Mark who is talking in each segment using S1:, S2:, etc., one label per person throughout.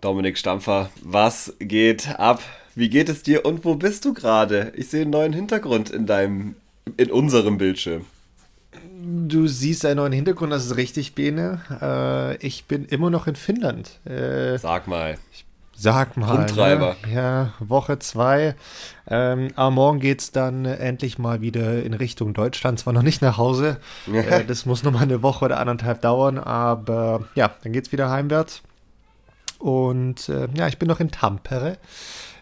S1: Dominik Stampfer, was geht ab? Wie geht es dir und wo bist du gerade? Ich sehe einen neuen Hintergrund in deinem, in unserem Bildschirm.
S2: Du siehst einen neuen Hintergrund, das ist richtig, Bene. Äh, ich bin immer noch in Finnland.
S1: Äh, Sag mal.
S2: Sag mal.
S1: Rumtreiber.
S2: Ne? Ja, Woche zwei. Ähm, aber morgen geht es dann endlich mal wieder in Richtung Deutschland. Zwar noch nicht nach Hause. äh, das muss noch mal eine Woche oder anderthalb dauern. Aber ja, dann geht es wieder heimwärts. Und äh, ja, ich bin noch in Tampere,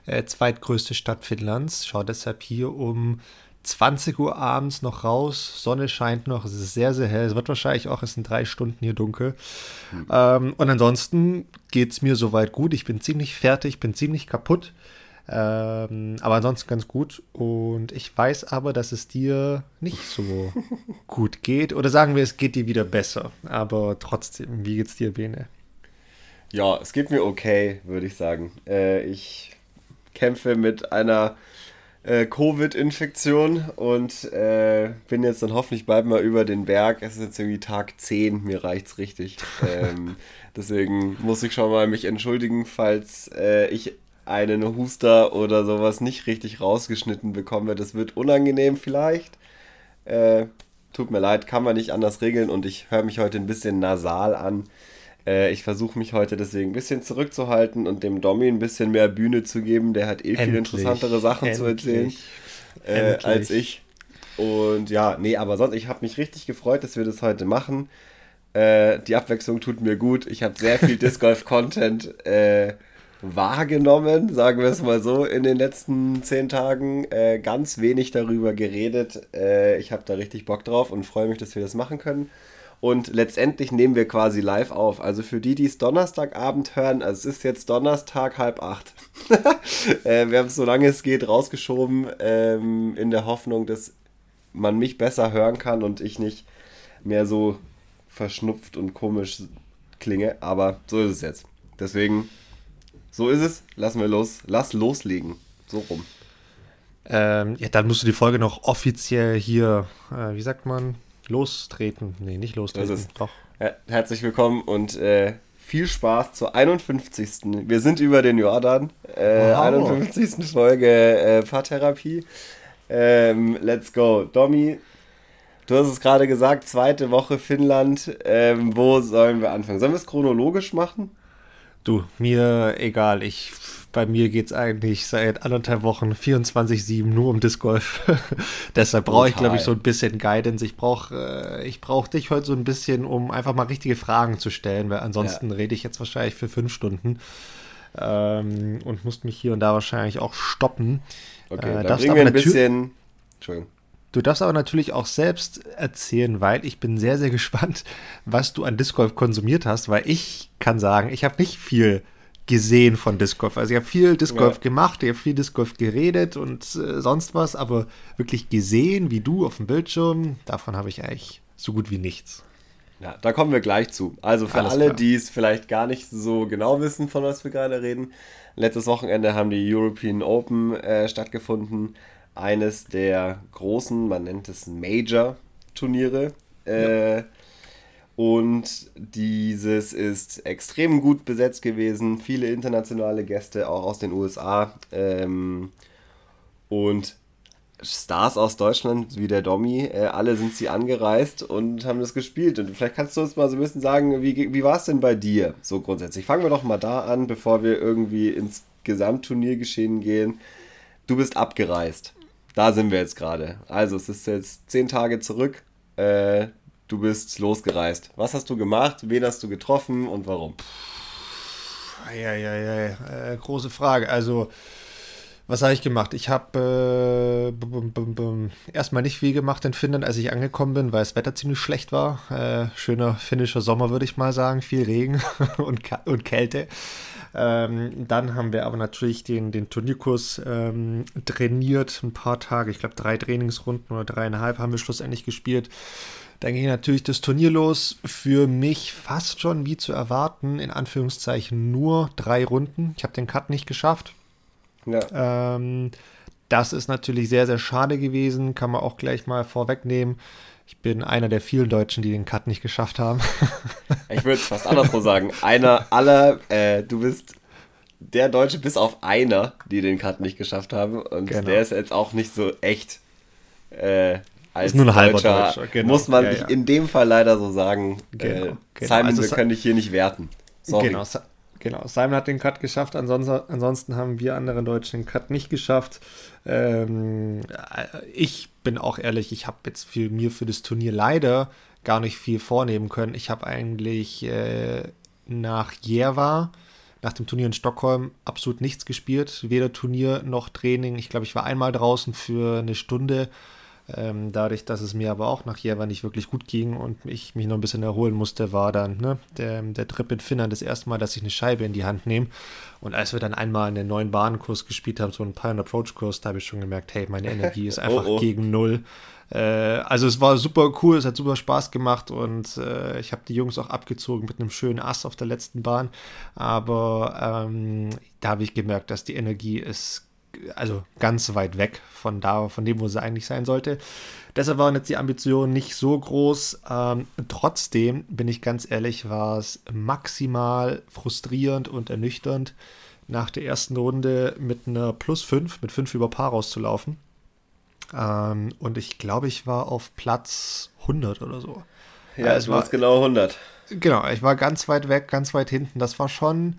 S2: äh, zweitgrößte Stadt Finnlands. Schaue deshalb hier um 20 Uhr abends noch raus. Sonne scheint noch, es ist sehr, sehr hell. Es wird wahrscheinlich auch, es sind drei Stunden hier dunkel. Mhm. Ähm, und ansonsten geht es mir soweit gut. Ich bin ziemlich fertig, bin ziemlich kaputt. Ähm, aber ansonsten ganz gut. Und ich weiß aber, dass es dir nicht so gut geht. Oder sagen wir, es geht dir wieder besser. Aber trotzdem, wie geht's dir, Bene?
S1: Ja, es geht mir okay, würde ich sagen. Äh, ich kämpfe mit einer äh, Covid-Infektion und äh, bin jetzt dann hoffentlich bald mal über den Berg. Es ist jetzt irgendwie Tag 10, mir reicht's richtig. ähm, deswegen muss ich schon mal mich entschuldigen, falls äh, ich einen Huster oder sowas nicht richtig rausgeschnitten bekomme. Das wird unangenehm vielleicht. Äh, tut mir leid, kann man nicht anders regeln und ich höre mich heute ein bisschen nasal an. Äh, ich versuche mich heute deswegen ein bisschen zurückzuhalten und dem Domi ein bisschen mehr Bühne zu geben. Der hat eh Endlich. viel interessantere Sachen Endlich. zu erzählen äh, als ich. Und ja, nee, aber sonst, ich habe mich richtig gefreut, dass wir das heute machen. Äh, die Abwechslung tut mir gut. Ich habe sehr viel Disc Golf Content äh, wahrgenommen, sagen wir es mal so, in den letzten zehn Tagen. Äh, ganz wenig darüber geredet. Äh, ich habe da richtig Bock drauf und freue mich, dass wir das machen können. Und letztendlich nehmen wir quasi live auf. Also für die, die es Donnerstagabend hören, also es ist jetzt Donnerstag halb acht. äh, wir haben es so lange es geht rausgeschoben, ähm, in der Hoffnung, dass man mich besser hören kann und ich nicht mehr so verschnupft und komisch klinge. Aber so ist es jetzt. Deswegen, so ist es. Lassen wir los. Lass loslegen. So rum.
S2: Ähm, ja, dann musst du die Folge noch offiziell hier, äh, wie sagt man, Lostreten. Nee, nicht lostreten.
S1: Das ist, Doch. herzlich willkommen und äh, viel Spaß zur 51. Wir sind über den Jordan. Äh, wow. 51. Folge äh, Paartherapie. Ähm, let's go. Domi, du hast es gerade gesagt, zweite Woche Finnland. Ähm, wo sollen wir anfangen? Sollen wir es chronologisch machen?
S2: Du, mir egal. Ich bei mir geht es eigentlich seit anderthalb Wochen 24-7 nur um Disc Golf. Deshalb brauche ich, glaube ich, so ein bisschen Guidance. Ich brauche äh, brauch dich heute so ein bisschen, um einfach mal richtige Fragen zu stellen, weil ansonsten ja. rede ich jetzt wahrscheinlich für fünf Stunden ähm, und muss mich hier und da wahrscheinlich auch stoppen.
S1: Okay, äh, dann bringen wir ein bisschen... Entschuldigung.
S2: Du darfst aber natürlich auch selbst erzählen, weil ich bin sehr, sehr gespannt, was du an Disc Golf konsumiert hast, weil ich kann sagen, ich habe nicht viel gesehen von Disc Golf. Also ich habe viel Disc Golf ja. gemacht, ich habe viel Disc Golf geredet und äh, sonst was, aber wirklich gesehen, wie du auf dem Bildschirm, davon habe ich eigentlich so gut wie nichts.
S1: Ja, da kommen wir gleich zu. Also für Alles alle, die es vielleicht gar nicht so genau wissen, von was wir gerade reden. Letztes Wochenende haben die European Open äh, stattgefunden. Eines der großen, man nennt es Major-Turniere. Äh, ja und dieses ist extrem gut besetzt gewesen. Viele internationale Gäste, auch aus den USA. Ähm, und Stars aus Deutschland, wie der Domi, äh, alle sind sie angereist und haben das gespielt. Und vielleicht kannst du uns mal so ein bisschen sagen, wie, wie war es denn bei dir so grundsätzlich? Fangen wir doch mal da an, bevor wir irgendwie ins Gesamtturniergeschehen gehen. Du bist abgereist. Da sind wir jetzt gerade. Also es ist jetzt zehn Tage zurück. Äh, du bist losgereist. Was hast du gemacht? Wen hast du getroffen und warum?
S2: Ja, ja, ja, äh, große Frage. Also, was habe ich gemacht? Ich habe äh, erstmal nicht viel gemacht in Finnland, als ich angekommen bin, weil das Wetter ziemlich schlecht war. Äh, schöner finnischer Sommer, würde ich mal sagen. Viel Regen und, und Kälte. Ähm, dann haben wir aber natürlich den, den Turnierkurs ähm, trainiert, ein paar Tage. Ich glaube, drei Trainingsrunden oder dreieinhalb haben wir schlussendlich gespielt. Dann ging natürlich das Turnier los. Für mich fast schon wie zu erwarten, in Anführungszeichen nur drei Runden. Ich habe den Cut nicht geschafft. Ja. Ähm, das ist natürlich sehr, sehr schade gewesen. Kann man auch gleich mal vorwegnehmen. Ich bin einer der vielen Deutschen, die den Cut nicht geschafft haben.
S1: ich würde es fast andersrum sagen. Einer aller, äh, du bist der Deutsche bis auf einer, die den Cut nicht geschafft haben. Und genau. der ist jetzt auch nicht so echt. Äh, als ist nur ein halber Deutscher, Deutscher. Genau. muss man ja, ja. in dem Fall leider so sagen. Genau, äh, genau. Simon, also, wir können dich hier nicht werten. Sorry.
S2: Genau, genau. Simon hat den Cut geschafft, ansonsten, ansonsten haben wir anderen Deutschen den Cut nicht geschafft. Ähm, äh, ich bin auch ehrlich, ich habe jetzt für mir für das Turnier leider gar nicht viel vornehmen können. Ich habe eigentlich äh, nach Jerva, nach dem Turnier in Stockholm, absolut nichts gespielt. Weder Turnier noch Training. Ich glaube, ich war einmal draußen für eine Stunde ähm, dadurch, dass es mir aber auch nach Jever nicht wirklich gut ging und ich mich noch ein bisschen erholen musste, war dann ne, der, der Trip in Finnland das erste Mal, dass ich eine Scheibe in die Hand nehme. Und als wir dann einmal einen neuen Bahnkurs gespielt haben, so einen Pioneer Approach Kurs, da habe ich schon gemerkt, hey, meine Energie ist einfach oh, oh. gegen null. Äh, also es war super cool, es hat super Spaß gemacht und äh, ich habe die Jungs auch abgezogen mit einem schönen Ass auf der letzten Bahn. Aber ähm, da habe ich gemerkt, dass die Energie ist also ganz weit weg von da, von dem, wo sie eigentlich sein sollte. Deshalb waren jetzt die Ambitionen nicht so groß. Ähm, trotzdem, bin ich ganz ehrlich, war es maximal frustrierend und ernüchternd, nach der ersten Runde mit einer Plus 5, mit 5 über Paar rauszulaufen. Ähm, und ich glaube, ich war auf Platz 100 oder so.
S1: Ja, es war genau 100.
S2: Genau, ich war ganz weit weg, ganz weit hinten. Das war schon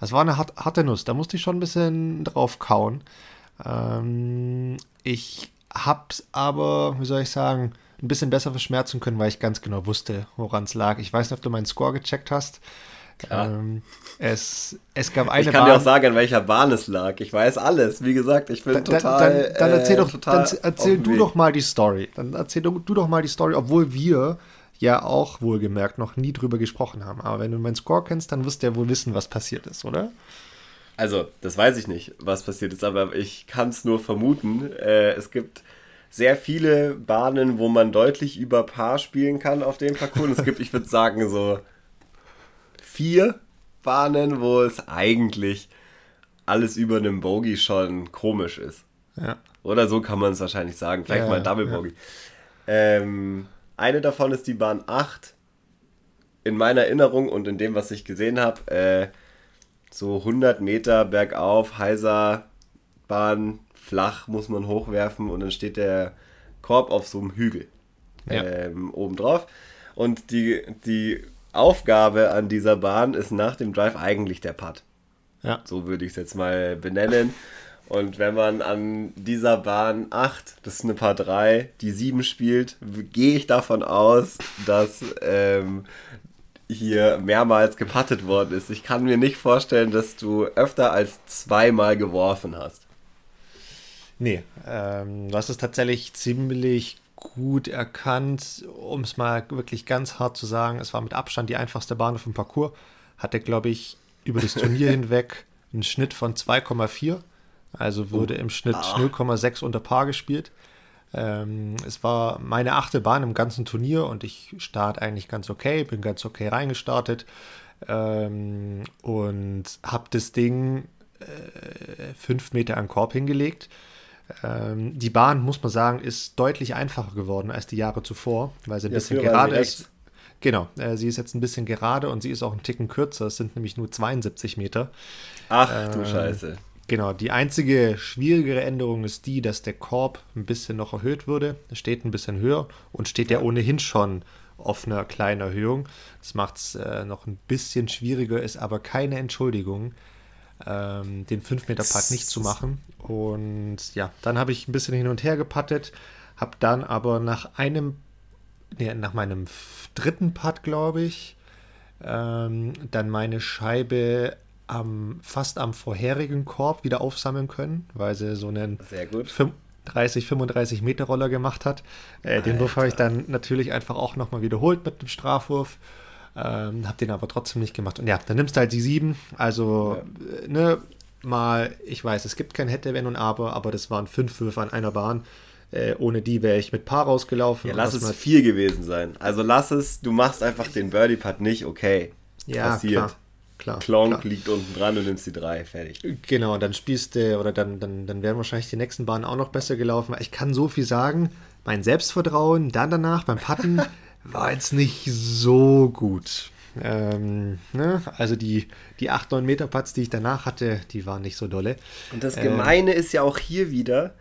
S2: das war eine harte Nuss. Da musste ich schon ein bisschen drauf kauen. Ähm, ich hab's aber, wie soll ich sagen, ein bisschen besser verschmerzen können, weil ich ganz genau wusste, woran es lag. Ich weiß nicht, ob du meinen Score gecheckt hast. Ähm, es, es gab eine
S1: Ich kann Bahn, dir auch sagen, an welcher Bahn es lag. Ich weiß alles. Wie gesagt, ich bin da, total.
S2: Dann, dann erzähl, äh, doch, dann erzähl du doch mal die Story. Dann erzähl du, du doch mal die Story, obwohl wir ja auch wohlgemerkt noch nie drüber gesprochen haben. Aber wenn du meinen Score kennst, dann wirst du ja wohl wissen, was passiert ist, oder?
S1: Also, das weiß ich nicht, was passiert ist, aber ich kann es nur vermuten. Äh, es gibt sehr viele Bahnen, wo man deutlich über Paar spielen kann auf dem Parcours. es gibt, ich würde sagen, so vier Bahnen, wo es eigentlich alles über einem Bogey schon komisch ist. Ja. Oder so kann man es wahrscheinlich sagen. Vielleicht ja, mal Double Bogey. Ja. Ähm, eine davon ist die Bahn 8. In meiner Erinnerung und in dem, was ich gesehen habe, äh, so 100 Meter bergauf, heiser Bahn, flach muss man hochwerfen und dann steht der Korb auf so einem Hügel ja. ähm, oben drauf. Und die, die Aufgabe an dieser Bahn ist nach dem Drive eigentlich der Putt. Ja. So würde ich es jetzt mal benennen. Und wenn man an dieser Bahn 8, das ist eine Paar 3, die 7 spielt, gehe ich davon aus, dass ähm, hier mehrmals gepattet worden ist. Ich kann mir nicht vorstellen, dass du öfter als zweimal geworfen hast.
S2: Nee, ähm, du hast es tatsächlich ziemlich gut erkannt, um es mal wirklich ganz hart zu sagen. Es war mit Abstand die einfachste Bahn auf dem Parcours. Hatte, glaube ich, über das Turnier hinweg einen Schnitt von 2,4 also wurde oh. im Schnitt ah. 0,6 unter Paar gespielt. Ähm, es war meine achte Bahn im ganzen Turnier und ich starte eigentlich ganz okay, bin ganz okay reingestartet ähm, und habe das Ding äh, fünf Meter an Korb hingelegt. Ähm, die Bahn, muss man sagen, ist deutlich einfacher geworden als die Jahre zuvor, weil sie ein ja, bisschen gerade ist. Genau, äh, sie ist jetzt ein bisschen gerade und sie ist auch ein Ticken kürzer. Es sind nämlich nur 72 Meter.
S1: Ach du ähm, Scheiße.
S2: Genau, die einzige schwierigere Änderung ist die, dass der Korb ein bisschen noch erhöht wurde. Er steht ein bisschen höher und steht ja ohnehin schon auf einer kleinen Erhöhung. Das macht es äh, noch ein bisschen schwieriger, ist aber keine Entschuldigung, ähm, den 5-Meter-Putt nicht zu machen. Und ja, dann habe ich ein bisschen hin und her gepattet, habe dann aber nach einem, nee, nach meinem dritten Putt, glaube ich, ähm, dann meine Scheibe am, fast am vorherigen Korb wieder aufsammeln können, weil sie so einen 30, 35 Meter Roller gemacht hat. Äh, den Wurf habe ich dann natürlich einfach auch nochmal wiederholt mit dem Strafwurf. Ähm, habe den aber trotzdem nicht gemacht. Und ja, dann nimmst du halt die 7. Also, ja. Ne, mal, ich weiß, es gibt kein Hätte, Wenn und Aber, aber das waren fünf Würfe an einer Bahn. Äh, ohne die wäre ich mit Paar rausgelaufen.
S1: Ja, lass es vier gewesen sein. Also lass es, du machst einfach den Birdie-Putt nicht, okay. Ja, Passiert. Klar klar. Klonk liegt unten dran und nimmst die drei, fertig.
S2: Genau, dann spielst du, oder dann, dann, dann wären wahrscheinlich die nächsten Bahnen auch noch besser gelaufen. Ich kann so viel sagen, mein Selbstvertrauen dann danach beim Patten war jetzt nicht so gut. Ähm, ne? Also die, die 8, 9 Meter Putts, die ich danach hatte, die waren nicht so dolle.
S1: Und das Gemeine ähm, ist ja auch hier wieder,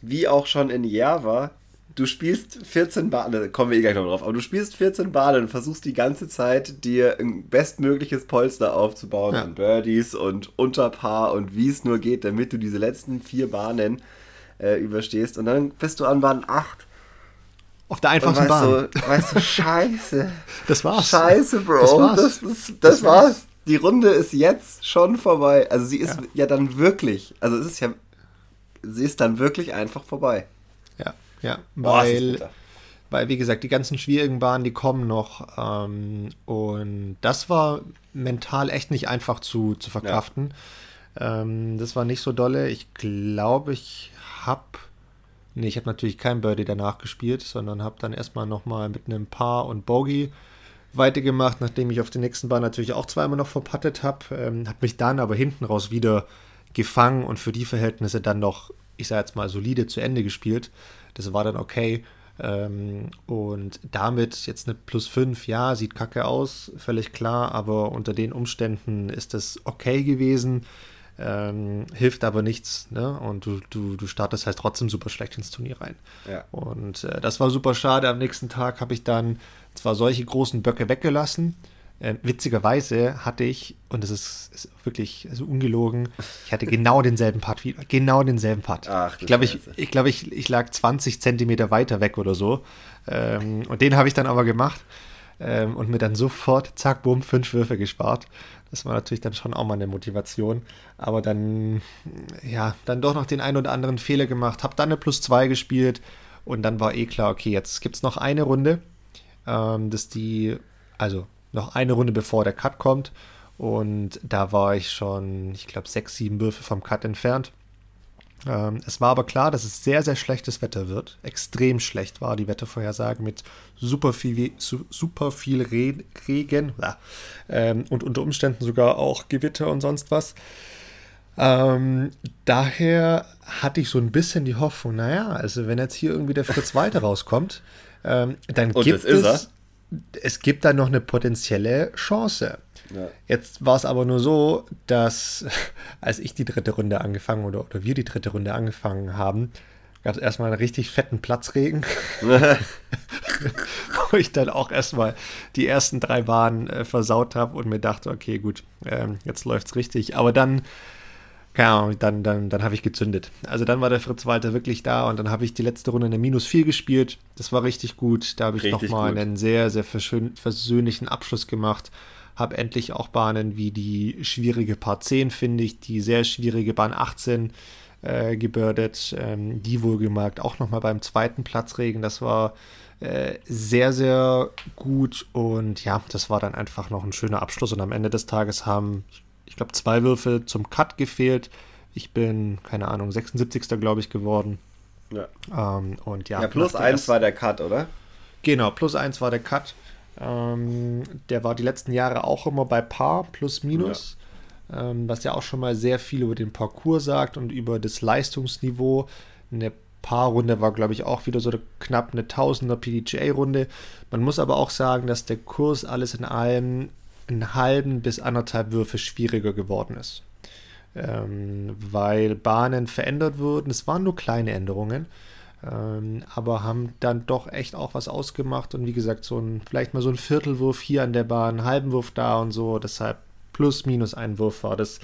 S1: wie auch schon in Java, du spielst 14 Bahnen, da kommen wir eh gleich noch drauf, aber du spielst 14 Bahnen und versuchst die ganze Zeit dir ein bestmögliches Polster aufzubauen ja. an Birdies und Unterpaar und wie es nur geht, damit du diese letzten vier Bahnen äh, überstehst. Und dann bist du an Bahn 8.
S2: Auf der einfachsten
S1: Bahn. Du, weißt du, scheiße.
S2: Das war's.
S1: Scheiße, Bro. Das, war's. das, das, das, war's. Die Runde ist jetzt schon vorbei. Also sie ist ja. ja dann wirklich, also es ist ja, sie ist dann wirklich einfach vorbei.
S2: Ja. Weil, Boah, weil, wie gesagt, die ganzen schwierigen Bahnen, die kommen noch. Ähm, und das war mental echt nicht einfach zu, zu verkraften. Ja. Ähm, das war nicht so dolle. Ich glaube, ich habe. Nee, ich habe natürlich kein Birdie danach gespielt, sondern habe dann erstmal nochmal mit einem Paar und Bogey weitergemacht, nachdem ich auf den nächsten Bahn natürlich auch zweimal noch verpattet habe. Ähm, habe mich dann aber hinten raus wieder gefangen und für die Verhältnisse dann noch, ich sage jetzt mal, solide zu Ende gespielt. Das war dann okay. Ähm, und damit jetzt eine plus 5, ja, sieht kacke aus, völlig klar, aber unter den Umständen ist das okay gewesen. Ähm, hilft aber nichts, ne? Und du, du, du startest halt trotzdem super schlecht ins Turnier rein.
S1: Ja.
S2: Und äh, das war super schade. Am nächsten Tag habe ich dann zwar solche großen Böcke weggelassen, äh, witzigerweise hatte ich, und das ist, ist wirklich also ungelogen, ich hatte genau denselben Part wieder. Genau denselben Part. Ach, ich glaube, ich, ich, glaub, ich, ich lag 20 Zentimeter weiter weg oder so. Ähm, und den habe ich dann aber gemacht ähm, und mir dann sofort, zack, bumm, fünf Würfe gespart. Das war natürlich dann schon auch mal eine Motivation. Aber dann, ja, dann doch noch den einen oder anderen Fehler gemacht. Habe dann eine Plus 2 gespielt und dann war eh klar, okay, jetzt gibt es noch eine Runde. Ähm, dass die, also noch eine Runde bevor der Cut kommt. Und da war ich schon, ich glaube, sechs, sieben Würfe vom Cut entfernt. Ähm, es war aber klar, dass es sehr, sehr schlechtes Wetter wird. Extrem schlecht war die Wettervorhersage mit super viel, super viel Regen ja, ähm, und unter Umständen sogar auch Gewitter und sonst was. Ähm, daher hatte ich so ein bisschen die Hoffnung, naja, also wenn jetzt hier irgendwie der Fritz Walter rauskommt, ähm, dann und gibt es es gibt da noch eine potenzielle Chance. Ja. Jetzt war es aber nur so, dass als ich die dritte Runde angefangen oder, oder wir die dritte Runde angefangen haben, gab es erstmal einen richtig fetten Platzregen, wo ich dann auch erstmal die ersten drei Bahnen äh, versaut habe und mir dachte, okay, gut, ähm, jetzt es richtig. Aber dann keine Ahnung, dann, dann, dann habe ich gezündet. Also dann war der Fritz Walter wirklich da und dann habe ich die letzte Runde eine Minus 4 gespielt. Das war richtig gut. Da habe ich nochmal einen sehr, sehr versöhnlichen Abschluss gemacht. Habe endlich auch Bahnen wie die schwierige Part 10, finde ich, die sehr schwierige Bahn 18 äh, gebürdet. Ähm, die wohlgemerkt auch nochmal beim zweiten Platzregen. Das war äh, sehr, sehr gut und ja, das war dann einfach noch ein schöner Abschluss. Und am Ende des Tages haben, ich ich glaube, zwei Würfe zum Cut gefehlt. Ich bin, keine Ahnung, 76. glaube ich geworden.
S1: Ja.
S2: Ähm, und ja,
S1: ja plus eins war der Cut, oder?
S2: Genau, plus eins war der Cut. Ähm, der war die letzten Jahre auch immer bei Paar, plus minus. Ja. Ähm, was ja auch schon mal sehr viel über den Parcours sagt und über das Leistungsniveau. Eine Paarrunde war, glaube ich, auch wieder so knapp eine Tausender PDGA-Runde. Man muss aber auch sagen, dass der Kurs alles in allem einen halben bis anderthalb Würfe schwieriger geworden ist. Ähm, weil Bahnen verändert wurden. Es waren nur kleine Änderungen, ähm, aber haben dann doch echt auch was ausgemacht. Und wie gesagt, so ein, vielleicht mal so ein Viertelwurf hier an der Bahn, einen halben Wurf da und so. Deshalb plus minus ein Wurf war das,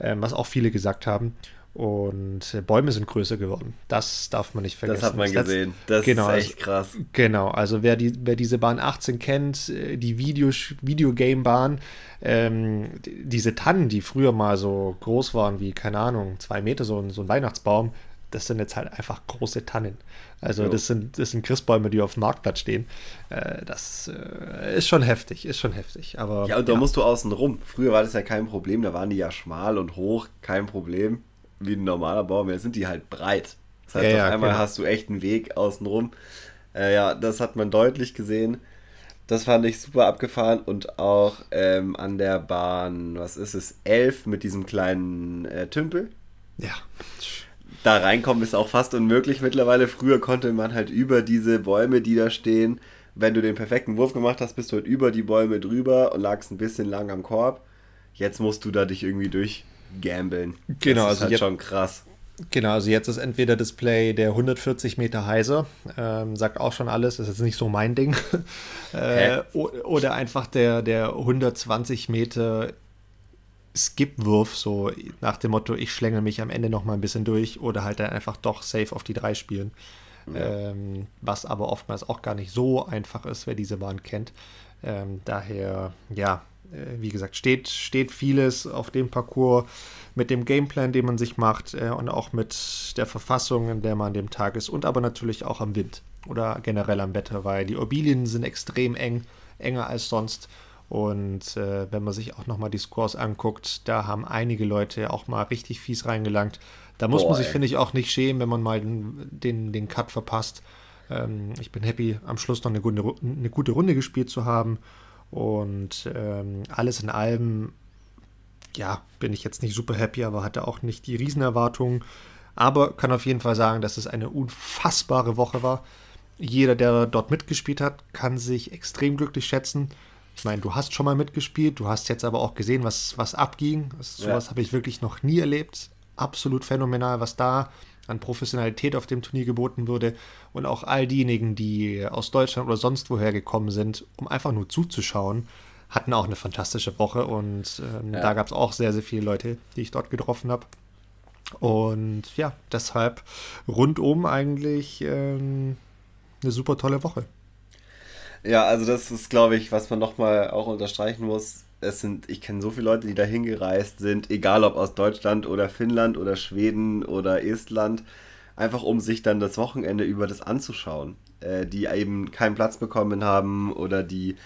S2: ähm, was auch viele gesagt haben. Und äh, Bäume sind größer geworden. Das darf man nicht vergessen.
S1: Das hat man das gesehen. Das
S2: genau,
S1: ist echt also krass.
S2: Genau, also wer, die, wer diese Bahn 18 kennt, äh, die Video, Videogame-Bahn, ähm, diese Tannen, die früher mal so groß waren wie, keine Ahnung, zwei Meter, so ein, so ein Weihnachtsbaum, das sind jetzt halt einfach große Tannen. Also das sind, das sind Christbäume, die auf dem Marktplatz stehen. Äh, das äh, ist schon heftig, ist schon heftig. Aber,
S1: ja, und da ja. musst du außen rum. Früher war das ja kein Problem, da waren die ja schmal und hoch, kein Problem wie ein normaler Baum, jetzt sind die halt breit. Das heißt, ja, auf einmal genau. hast du echt einen Weg außenrum. Äh, ja, das hat man deutlich gesehen. Das fand ich super abgefahren und auch ähm, an der Bahn, was ist es, 11 mit diesem kleinen äh, Tümpel.
S2: Ja.
S1: Da reinkommen ist auch fast unmöglich mittlerweile. Früher konnte man halt über diese Bäume, die da stehen, wenn du den perfekten Wurf gemacht hast, bist du halt über die Bäume drüber und lagst ein bisschen lang am Korb. Jetzt musst du da dich irgendwie durchgambeln.
S2: Genau,
S1: das
S2: also
S1: ist halt
S2: jetzt-
S1: schon krass.
S2: Genau, also jetzt ist entweder Display der 140 Meter heiser, ähm, sagt auch schon alles, ist jetzt nicht so mein Ding. äh, oder einfach der, der 120 Meter Skip-Wurf, so nach dem Motto, ich schlängel mich am Ende noch mal ein bisschen durch oder halt dann einfach doch safe auf die drei spielen. Ähm, was aber oftmals auch gar nicht so einfach ist, wer diese Bahn kennt. Ähm, daher, ja, wie gesagt, steht, steht vieles auf dem Parcours mit dem Gameplan, den man sich macht äh, und auch mit der Verfassung, in der man an dem Tag ist und aber natürlich auch am Wind oder generell am Wetter, weil die Orbilien sind extrem eng, enger als sonst. Und äh, wenn man sich auch nochmal die Scores anguckt, da haben einige Leute auch mal richtig fies reingelangt. Da muss
S1: Boah,
S2: man sich, finde ich, auch nicht schämen, wenn man mal den, den, den Cut verpasst. Ähm, ich bin happy, am Schluss noch eine gute, eine gute Runde gespielt zu haben. Und ähm, alles in allem, ja, bin ich jetzt nicht super happy, aber hatte auch nicht die Riesenerwartungen. Aber kann auf jeden Fall sagen, dass es eine unfassbare Woche war. Jeder, der dort mitgespielt hat, kann sich extrem glücklich schätzen. Ich meine, du hast schon mal mitgespielt, du hast jetzt aber auch gesehen, was, was abging. Das,
S1: Ja.
S2: sowas habe ich wirklich noch nie erlebt. Absolut phänomenal, was da an Professionalität auf dem Turnier geboten wurde. Und auch all diejenigen, die aus Deutschland oder sonst woher gekommen sind, um einfach nur zuzuschauen, hatten auch eine fantastische Woche. Und ähm,
S1: Ja.
S2: da gab es auch sehr, sehr viele Leute, die ich dort getroffen habe. Und ja, deshalb rundum eigentlich ähm, eine super tolle Woche.
S1: Ja, also das ist, glaube ich, was man nochmal auch unterstreichen muss. Es sind, ich kenne so viele Leute, die da hingereist sind, egal ob aus Deutschland oder Finnland oder Schweden oder Estland, einfach um sich dann das Wochenende über das anzuschauen, äh, die eben keinen Platz bekommen haben oder die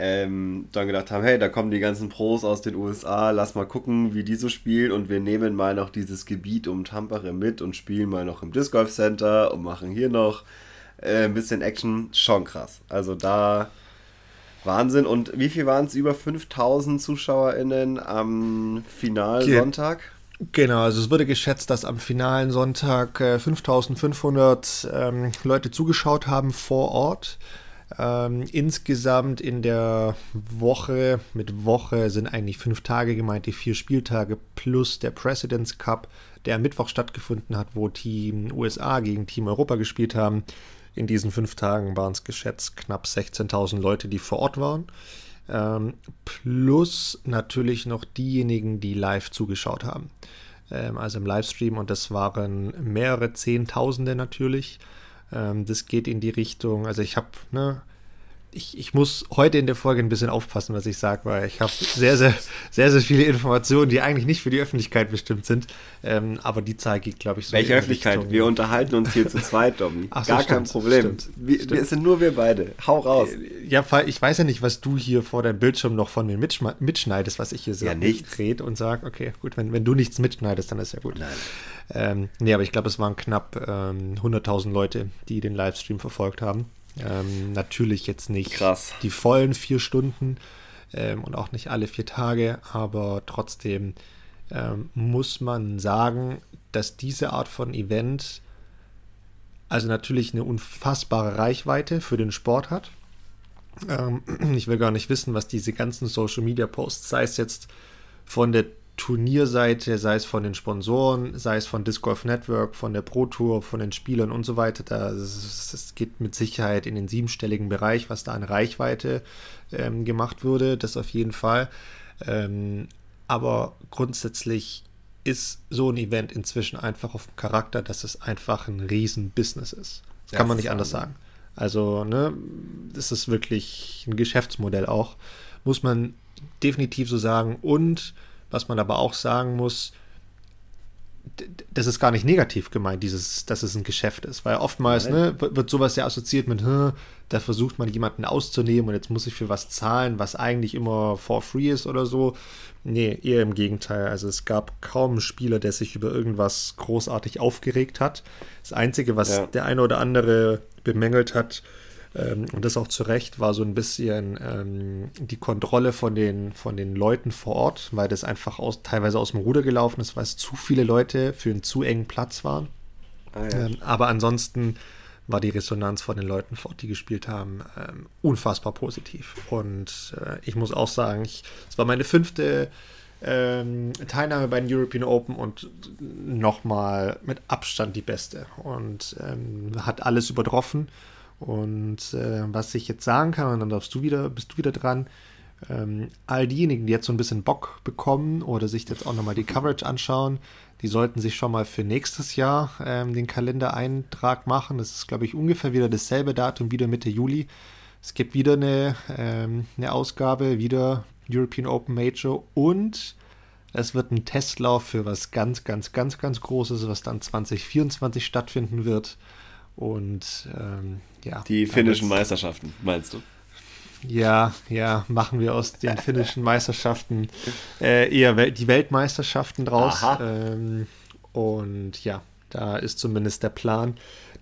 S1: ähm, dann gedacht haben, hey, da kommen die ganzen Pros aus den USA, lass mal gucken, wie die so spielen und wir nehmen mal noch dieses Gebiet um Tampere mit und spielen mal noch im Disc Golf Center und machen hier noch äh, ein bisschen Action. Schon krass. Also da Wahnsinn. Und wie viel waren es? Über 5000 ZuschauerInnen am Finalsonntag?
S2: Genau, also es wurde geschätzt, dass am finalen Sonntag äh, 5500 ähm, Leute zugeschaut haben vor Ort. Ähm, insgesamt in der Woche, mit Woche sind eigentlich fünf Tage gemeint, die vier Spieltage plus der President's Cup, der am Mittwoch stattgefunden hat, wo Team USA gegen Team Europa gespielt haben. In diesen fünf Tagen waren es geschätzt knapp 16.000 Leute, die vor Ort waren. Ähm, plus natürlich noch diejenigen, die live zugeschaut haben. Ähm, also im Livestream und das waren mehrere Zehntausende natürlich. Ähm, das geht in die Richtung, also ich habe, ne, ich, ich muss heute in der Folge ein bisschen aufpassen, was ich sage, weil ich habe sehr, sehr, sehr, sehr viele Informationen, die eigentlich nicht für die Öffentlichkeit bestimmt sind. Ähm, aber die Zahl geht, glaube ich, so.
S1: Welche Öffentlichkeit?
S2: Richtung-
S1: Wir unterhalten uns hier zu zweit, Domi.
S2: Ach so,
S1: Gar kein
S2: stimmt,
S1: Problem.
S2: stimmt,
S1: wir,
S2: stimmt.
S1: wir es sind nur wir beide. Hau raus.
S2: Ja, weil ich weiß ja nicht, was du hier vor deinem Bildschirm noch von mir mitschneidest, was ich hier
S1: Ja,
S2: sag-
S1: nichts.
S2: red und sage, okay, gut, wenn, wenn du nichts mitschneidest, dann ist ja gut.
S1: Nein.
S2: Ähm, nee, aber ich glaube, es waren knapp ähm, 100.000 Leute, die den Livestream verfolgt haben. Ähm, natürlich jetzt nicht
S1: Krass.
S2: die vollen vier Stunden ähm, und auch nicht alle vier Tage, aber trotzdem ähm, muss man sagen, dass diese Art von Event also natürlich eine unfassbare Reichweite für den Sport hat. Ähm, ich will gar nicht wissen, was diese ganzen Social Media Posts, sei es jetzt von der Turnierseite, sei es von den Sponsoren, sei es von Disc Golf Network, von der Pro Tour, von den Spielern und so weiter. Da, es, geht mit Sicherheit in den siebenstelligen Bereich, was da an Reichweite ähm, gemacht wurde, das auf jeden Fall. Ähm, aber grundsätzlich ist so ein Event inzwischen einfach auf dem Charakter, dass es einfach ein Riesen-Business ist. Das
S1: Ja,
S2: kann man
S1: das
S2: nicht anders sagen. Also, ne, das ist wirklich ein Geschäftsmodell auch, muss man definitiv so sagen. Und was man aber auch sagen muss, das ist gar nicht negativ gemeint, dieses, dass es ein Geschäft ist, weil oftmals ne, wird wird sowas ja assoziiert mit, "Hm, da versucht man jemanden auszunehmen und jetzt muss ich für was zahlen, was eigentlich immer for free ist oder so. Nee, eher im Gegenteil. Also es gab kaum einen Spieler, der sich über irgendwas großartig aufgeregt hat. Das Einzige, was
S1: Ja.
S2: der eine oder andere bemängelt hat, ähm, und das auch zu Recht, war so ein bisschen ähm, die Kontrolle von den, von den Leuten vor Ort, weil das einfach aus, teilweise aus dem Ruder gelaufen ist, weil es zu viele Leute für einen zu engen Platz waren.
S1: Ah, ja.
S2: Ähm, aber ansonsten war die Resonanz von den Leuten vor Ort, die gespielt haben, ähm, unfassbar positiv. Und äh, ich muss auch sagen, es war meine fünfte ähm, Teilnahme bei den European Open und nochmal mit Abstand die beste. Und ähm, hat alles übertroffen. Und äh, was ich jetzt sagen kann, und dann darfst du wieder, bist du wieder dran, ähm, all diejenigen, die jetzt so ein bisschen Bock bekommen oder sich jetzt auch nochmal die Coverage anschauen, die sollten sich schon mal für nächstes Jahr ähm, den Kalendereintrag machen. Das ist, glaube ich, ungefähr wieder dasselbe Datum, wieder Mitte Juli. Es gibt wieder eine, ähm, eine Ausgabe, wieder European Open Major und es wird ein Testlauf für was ganz, ganz, ganz, ganz Großes, was dann 2024 stattfinden wird. Und ähm, ja.
S1: Die finnischen Meisterschaften, meinst du?
S2: Ja, ja, machen wir aus den finnischen Meisterschaften äh, eher Wel die Weltmeisterschaften draus. Ähm, und ja, da ist zumindest der Plan,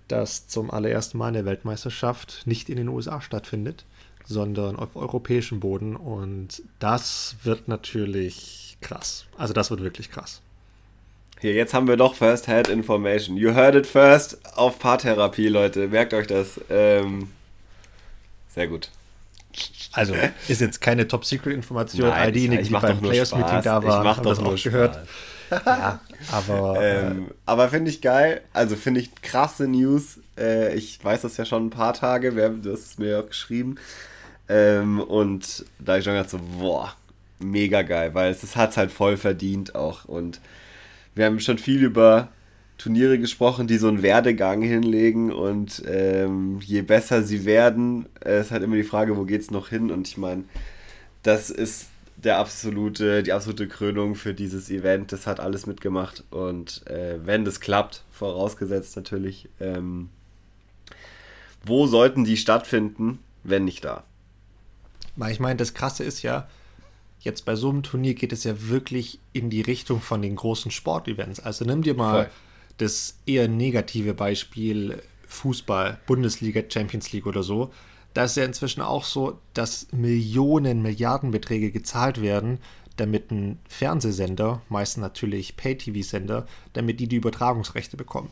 S2: dass zum allerersten Mal eine Weltmeisterschaft nicht in den USA stattfindet, sondern auf europäischem Boden. Und das wird natürlich krass. Also das wird wirklich krass.
S1: Hier, jetzt haben wir doch First-Hand Information. You heard it first auf Paartherapie, Leute. Merkt euch das. Ähm, sehr gut.
S2: Also ist jetzt keine Top-Secret-Information. All diejenigen, die beim Players-Meeting da waren,
S1: haben das auch gehört.
S2: ja, aber.
S1: Ähm, äh, aber finde ich geil. Also finde ich krasse News. Äh, ich weiß das ja schon ein paar Tage. Wir haben das mir auch geschrieben. Ähm, und da ich schon gedacht so, boah, mega geil, weil es hat es halt voll verdient auch. Und wir haben schon viel über Turniere gesprochen, die so einen Werdegang hinlegen und ähm, je besser sie werden, äh, ist halt immer die Frage, wo geht es noch hin? Und ich meine, das ist der absolute, die absolute Krönung für dieses Event. Das hat alles mitgemacht und äh, wenn das klappt, vorausgesetzt natürlich, ähm, wo sollten die stattfinden, wenn nicht da?
S2: Ich meine, das Krasse ist ja, jetzt bei so einem Turnier geht es ja wirklich in die Richtung von den großen Sportevents. Also nimm dir mal Voll. das eher negative Beispiel Fußball, Bundesliga, Champions League oder so. Da ist ja inzwischen auch so, dass Millionen, Milliardenbeträge gezahlt werden, damit ein Fernsehsender, meistens natürlich Pay-TV-Sender, damit die die Übertragungsrechte bekommen.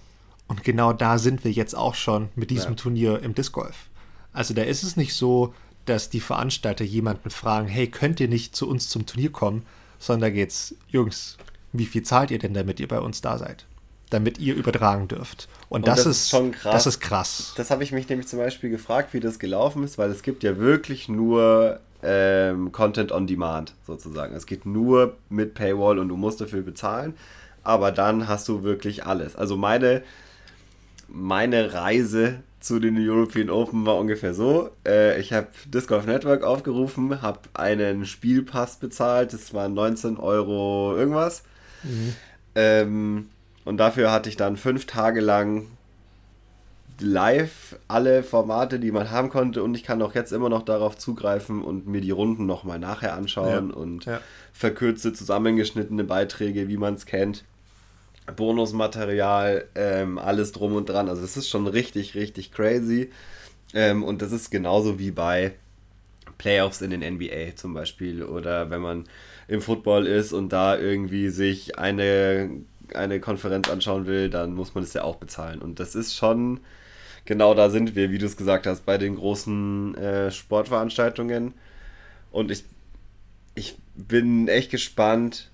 S2: Und genau da sind wir jetzt auch schon mit diesem ja. Turnier im Disc Golf. Also da ist es nicht so, dass die Veranstalter jemanden fragen, hey, könnt ihr nicht zu uns zum Turnier kommen? Sondern da geht's, Jungs, wie viel zahlt ihr denn, damit ihr bei uns da seid? Damit ihr übertragen dürft. Und, Und das, das, ist schon krass. Das ist krass.
S1: Das habe ich mich nämlich zum Beispiel gefragt, wie das gelaufen ist, weil es gibt ja wirklich nur ähm, Content on Demand sozusagen. Es geht nur mit Paywall und du musst dafür bezahlen. Aber dann hast du wirklich alles. Also meine, meine Reise zu den European Open war ungefähr so. Äh, ich habe Disc Golf Network aufgerufen, habe einen Spielpass bezahlt, das waren 19 Euro irgendwas. Mhm. Ähm, und dafür hatte ich dann fünf Tage lang live alle Formate, die man haben konnte. Und ich kann auch jetzt immer noch darauf zugreifen und mir die Runden nochmal nachher anschauen ja. und ja. verkürzte, zusammengeschnittene Beiträge, wie man es kennt. Bonusmaterial, ähm, alles drum und dran. Also es ist schon richtig, richtig crazy. Ähm, und das ist genauso wie bei Playoffs in den NBA zum Beispiel. Oder wenn man im Football ist und da irgendwie sich eine, eine Konferenz anschauen will, dann muss man es ja auch bezahlen. Und das ist schon, genau da sind wir, wie du es gesagt hast, bei den großen äh, Sportveranstaltungen. Und ich, ich bin echt gespannt,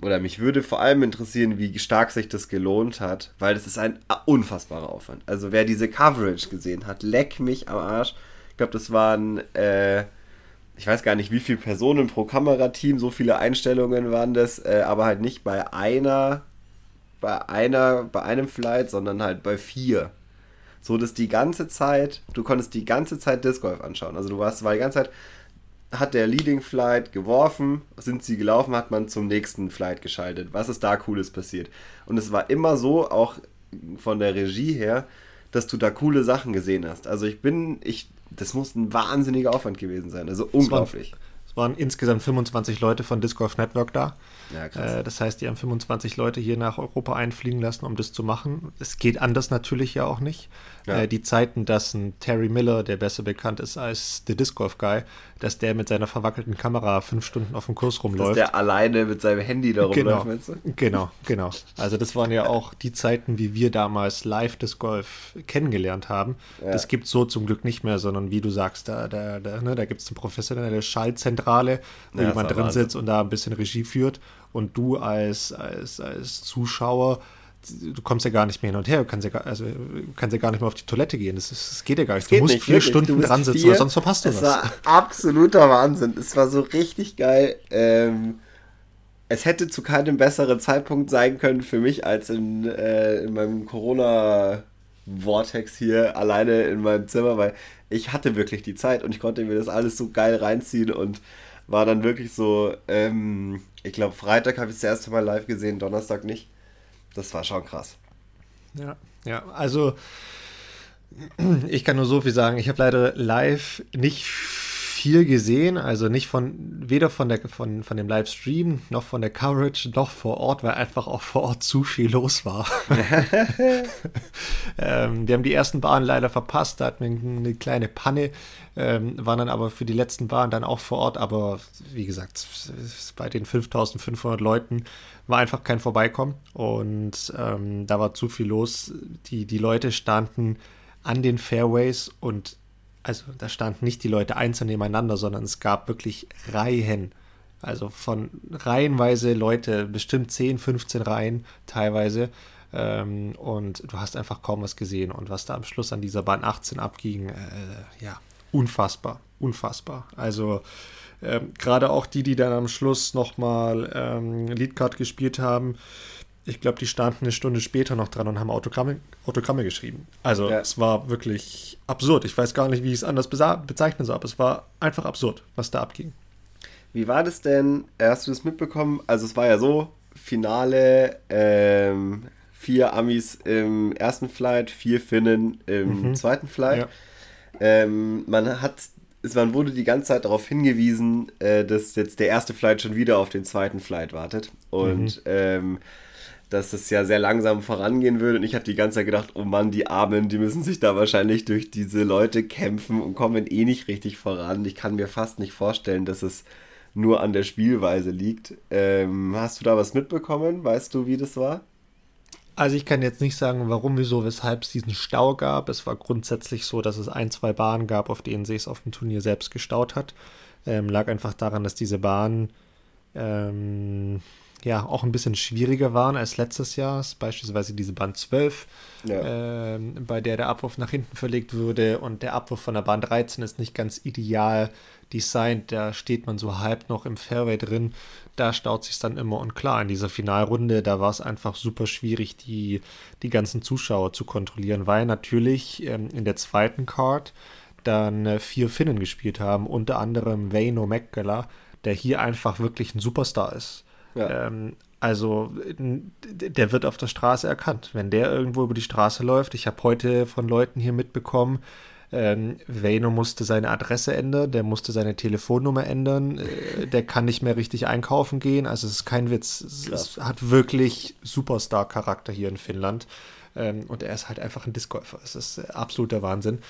S1: oder mich würde vor allem interessieren, wie stark sich das gelohnt hat, weil das ist ein unfassbarer Aufwand. Also wer diese Coverage gesehen hat, leck mich am Arsch. Ich glaube, das waren, äh, ich weiß gar nicht, wie viele Personen pro Kamerateam, so viele Einstellungen waren das, äh, aber halt nicht bei einer, bei einer, bei einem Flight, sondern halt bei vier. So dass die ganze Zeit, du konntest die ganze Zeit Disc Golf anschauen. Also du warst, war die ganze Zeit hat der Leading Flight geworfen, sind sie gelaufen, hat man zum nächsten Flight geschaltet. Was ist da Cooles passiert? Und es war immer so, auch von der Regie her, dass du da coole Sachen gesehen hast. Also ich bin, ich, das muss ein wahnsinniger Aufwand gewesen sein. Also unglaublich.
S2: Es waren insgesamt 25 Leute von Disc Golf Network da.
S1: Ja, krass.
S2: Äh, das heißt, die haben 25 Leute hier nach Europa einfliegen lassen, um das zu machen. Es geht anders natürlich ja auch nicht.
S1: Ja.
S2: Äh, die Zeiten, dass ein Terry Miller, der besser bekannt ist als The Disc Golf Guy, dass der mit seiner verwackelten Kamera fünf Stunden auf dem Kurs
S1: Dass
S2: rumläuft.
S1: der alleine mit seinem Handy da
S2: Genau,
S1: rumläuft, meinst du?
S2: genau, genau. Also das waren ja auch die Zeiten, wie wir damals live das Golf kennengelernt haben.
S1: Ja.
S2: Das gibt es so zum Glück nicht mehr, sondern wie du sagst, da, da, da, ne, da gibt es eine professionelle Schallzentrale, wo
S1: Ja,
S2: jemand drin sitzt und da ein bisschen Regie führt. Und du als, als, als Zuschauer, du kommst ja gar nicht mehr hin und her, du kannst ja gar, also, kannst ja gar nicht mehr auf die Toilette gehen. Das, ist, das geht ja gar nicht. Du musst
S1: nicht,
S2: vier
S1: wirklich.
S2: Stunden dran sitzen,
S1: vier-
S2: oder sonst verpasst du
S1: es
S2: was.
S1: war absoluter Wahnsinn. Es war so richtig geil. Ähm, es hätte zu keinem besseren Zeitpunkt sein können für mich als in, äh, in meinem Corona-Vortex hier alleine in meinem Zimmer, weil ich hatte wirklich die Zeit und ich konnte mir das alles so geil reinziehen und war dann wirklich so, ähm, ich glaube, Freitag habe ich das erste Mal live gesehen, Donnerstag nicht. Das war schon krass.
S2: Ja, ja, also ich kann nur so viel sagen. Ich habe leider live nicht gesehen, also nicht von weder von der von, von dem Livestream noch von der Coverage noch vor Ort, weil einfach auch vor Ort zu viel los war. ähm, wir haben die ersten Bahnen leider verpasst, da hatten wir eine kleine Panne, ähm, waren dann aber für die letzten Bahnen dann auch vor Ort, aber wie gesagt, bei den 5500 Leuten war einfach kein Vorbeikommen und ähm, da war zu viel los. Die, die Leute standen an den Fairways und also da standen nicht die Leute einzeln nebeneinander, sondern es gab wirklich Reihen. Also von reihenweise Leute, bestimmt 10, 15 Reihen teilweise. Ähm, und du hast einfach kaum was gesehen. Und was da am Schluss an dieser Bahn 18 abging, äh, ja, unfassbar, unfassbar. Also ähm, gerade auch die, die dann am Schluss nochmal ähm, Leadcard gespielt haben, ich glaube, die standen eine Stunde später noch dran und haben Autogramme, Autogramme geschrieben. Also
S1: Ja.
S2: es war wirklich absurd. Ich weiß gar nicht, wie ich es anders bezeichnen soll, aber es war einfach absurd, was da abging.
S1: Wie war das denn? Hast du das mitbekommen? Also es war ja so, Finale, ähm, vier Amis im ersten Flight, vier Finnen im zweiten Flight.
S2: Ja.
S1: Ähm, man hat, es, man wurde die ganze Zeit darauf hingewiesen, äh, dass jetzt der erste Flight schon wieder auf den zweiten Flight wartet. Und ähm, dass es ja sehr langsam vorangehen würde. Und ich habe die ganze Zeit gedacht, oh Mann, die Armen, die müssen sich da wahrscheinlich durch diese Leute kämpfen und kommen eh nicht richtig voran. Ich kann mir fast nicht vorstellen, dass es nur an der Spielweise liegt. Ähm, hast du da was mitbekommen? Weißt du, wie das war?
S2: Also ich kann jetzt nicht sagen, warum, wieso, weshalb es diesen Stau gab. Es war grundsätzlich so, dass es ein, zwei Bahnen gab, auf denen sich es auf dem Turnier selbst gestaut hat. Ähm, lag einfach daran, dass diese Bahnen ähm, ja auch ein bisschen schwieriger waren als letztes Jahr. Beispielsweise diese Bahn 12,
S1: Ja.
S2: ähm, bei der der Abwurf nach hinten verlegt würde und der Abwurf von der Bahn 13 ist nicht ganz ideal designt. Da steht man so halb noch im Fairway drin. Da staut sich dann immer und klar, in dieser Finalrunde, da war es einfach super schwierig, die, die ganzen Zuschauer zu kontrollieren, weil natürlich ähm, in der zweiten Card dann äh, vier Finnen gespielt haben, unter anderem Veino Mekkela, der hier einfach wirklich ein Superstar ist.
S1: Ja.
S2: Ähm, also der wird auf der Straße erkannt. Wenn der irgendwo über die Straße läuft, ich habe heute von Leuten hier mitbekommen, ähm, Veino musste seine Adresse ändern, der musste seine Telefonnummer ändern, äh, der kann nicht mehr richtig einkaufen gehen. Also es ist kein Witz. Es, es hat wirklich Superstar-Charakter hier in Finnland. Ähm, und er ist halt einfach ein Discgolfer. Es ist äh, absoluter Wahnsinn.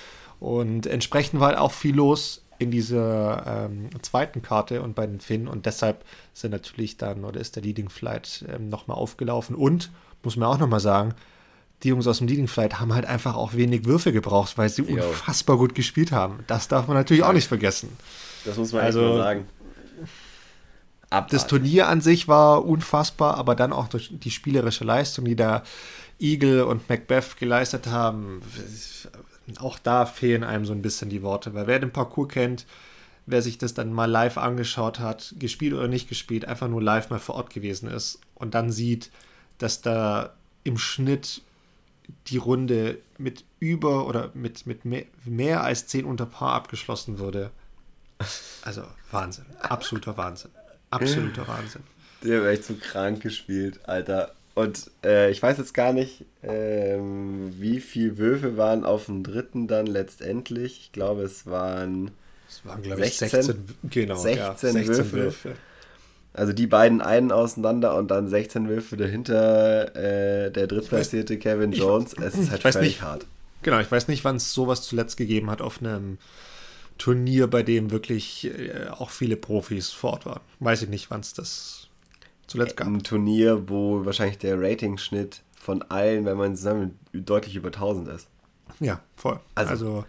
S2: Und entsprechend war halt auch viel los in dieser ähm, zweiten Karte und bei den Finnen. Und deshalb sind natürlich dann, oder ist der Leading Flight ähm, nochmal aufgelaufen. Und, muss man auch nochmal sagen, die Jungs aus dem Leading Flight haben halt einfach auch wenig Würfe gebraucht, weil sie
S1: Jo.
S2: unfassbar gut gespielt haben. Das darf man natürlich auch nicht vergessen.
S1: Das muss man
S2: Also,
S1: echt mal sagen.
S2: Das
S1: Abartig.
S2: Turnier an sich war unfassbar, aber dann auch durch die spielerische Leistung, die da Eagle und Macbeth geleistet haben, auch da fehlen einem so ein bisschen die Worte, weil wer den Parcours kennt, wer sich das dann mal live angeschaut hat, gespielt oder nicht gespielt, einfach nur live mal vor Ort gewesen ist und dann sieht, dass da im Schnitt die Runde mit über oder mit, mit mehr, mehr als 10 unter Paar abgeschlossen wurde. Also Wahnsinn, absoluter Wahnsinn. Absoluter Wahnsinn.
S1: Die haben echt so krank gespielt, Alter. Und äh, ich weiß jetzt gar nicht, ähm, wie viele Würfe waren auf dem dritten dann letztendlich. Ich glaube, es waren
S2: Das waren, glaube ich, 16, 16, genau,
S1: 16, ja, 16 Würfe. Würfe. Also die beiden einen auseinander und dann 16 Würfe dahinter äh, der drittplatzierte Kevin Jones. Ich, es ist halt völlig
S2: nicht, hart. Genau, ich weiß nicht, wann es sowas zuletzt gegeben hat auf einem Turnier, bei dem wirklich äh, auch viele Profis fort waren. Weiß ich nicht, wann es das zuletzt
S1: gab. Ein Turnier, wo wahrscheinlich der Ratingschnitt von allen, wenn man zusammen deutlich über 1000 ist.
S2: Ja, voll.
S1: Also, also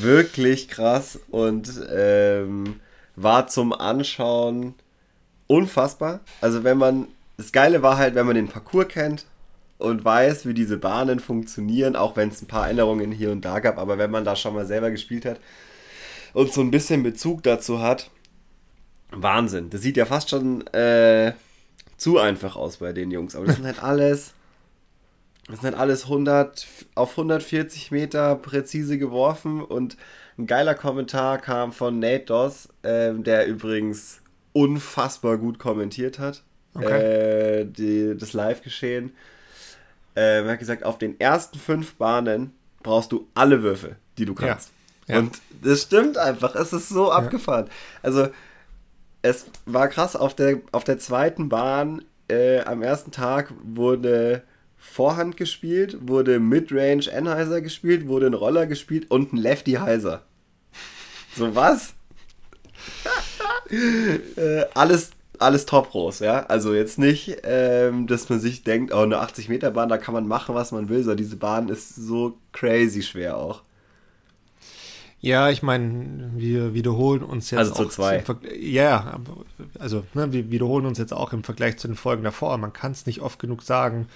S1: wirklich krass und ähm, war zum Anschauen unfassbar. Also wenn man, das Geile war halt, wenn man den Parcours kennt und weiß, wie diese Bahnen funktionieren, auch wenn es ein paar Änderungen hier und da gab, aber wenn man da schon mal selber gespielt hat und so ein bisschen Bezug dazu hat, Wahnsinn. Das sieht ja fast schon äh, zu einfach aus bei den Jungs, aber das sind halt alles, das sind halt alles 100 auf 140 Meter präzise geworfen und ein geiler Kommentar kam von Nate Doss, äh, der übrigens unfassbar gut kommentiert hat. Okay. Äh, die, das Live-Geschehen. Äh, er hat gesagt, auf den ersten fünf Bahnen brauchst du alle Würfel, die du kannst. Ja. Ja. Und das stimmt einfach. Es ist so ja. abgefahren. Also, es war krass. Auf der, auf der zweiten Bahn äh, am ersten Tag wurde Vorhand gespielt, wurde Midrange Anheuser gespielt, wurde ein Roller gespielt und ein Lefty Heiser. So was? äh, alles, alles Top-Pros, ja. Also jetzt nicht, ähm, dass man sich denkt, oh, eine 80-Meter-Bahn, da kann man machen, was man will, sondern diese Bahn ist so crazy schwer auch.
S2: Ja, ich meine, wir wiederholen uns jetzt.
S1: Also zu zwei.
S2: Ja, also ne, wir wiederholen uns jetzt auch im Vergleich zu den Folgen davor. Man kann es nicht oft genug sagen.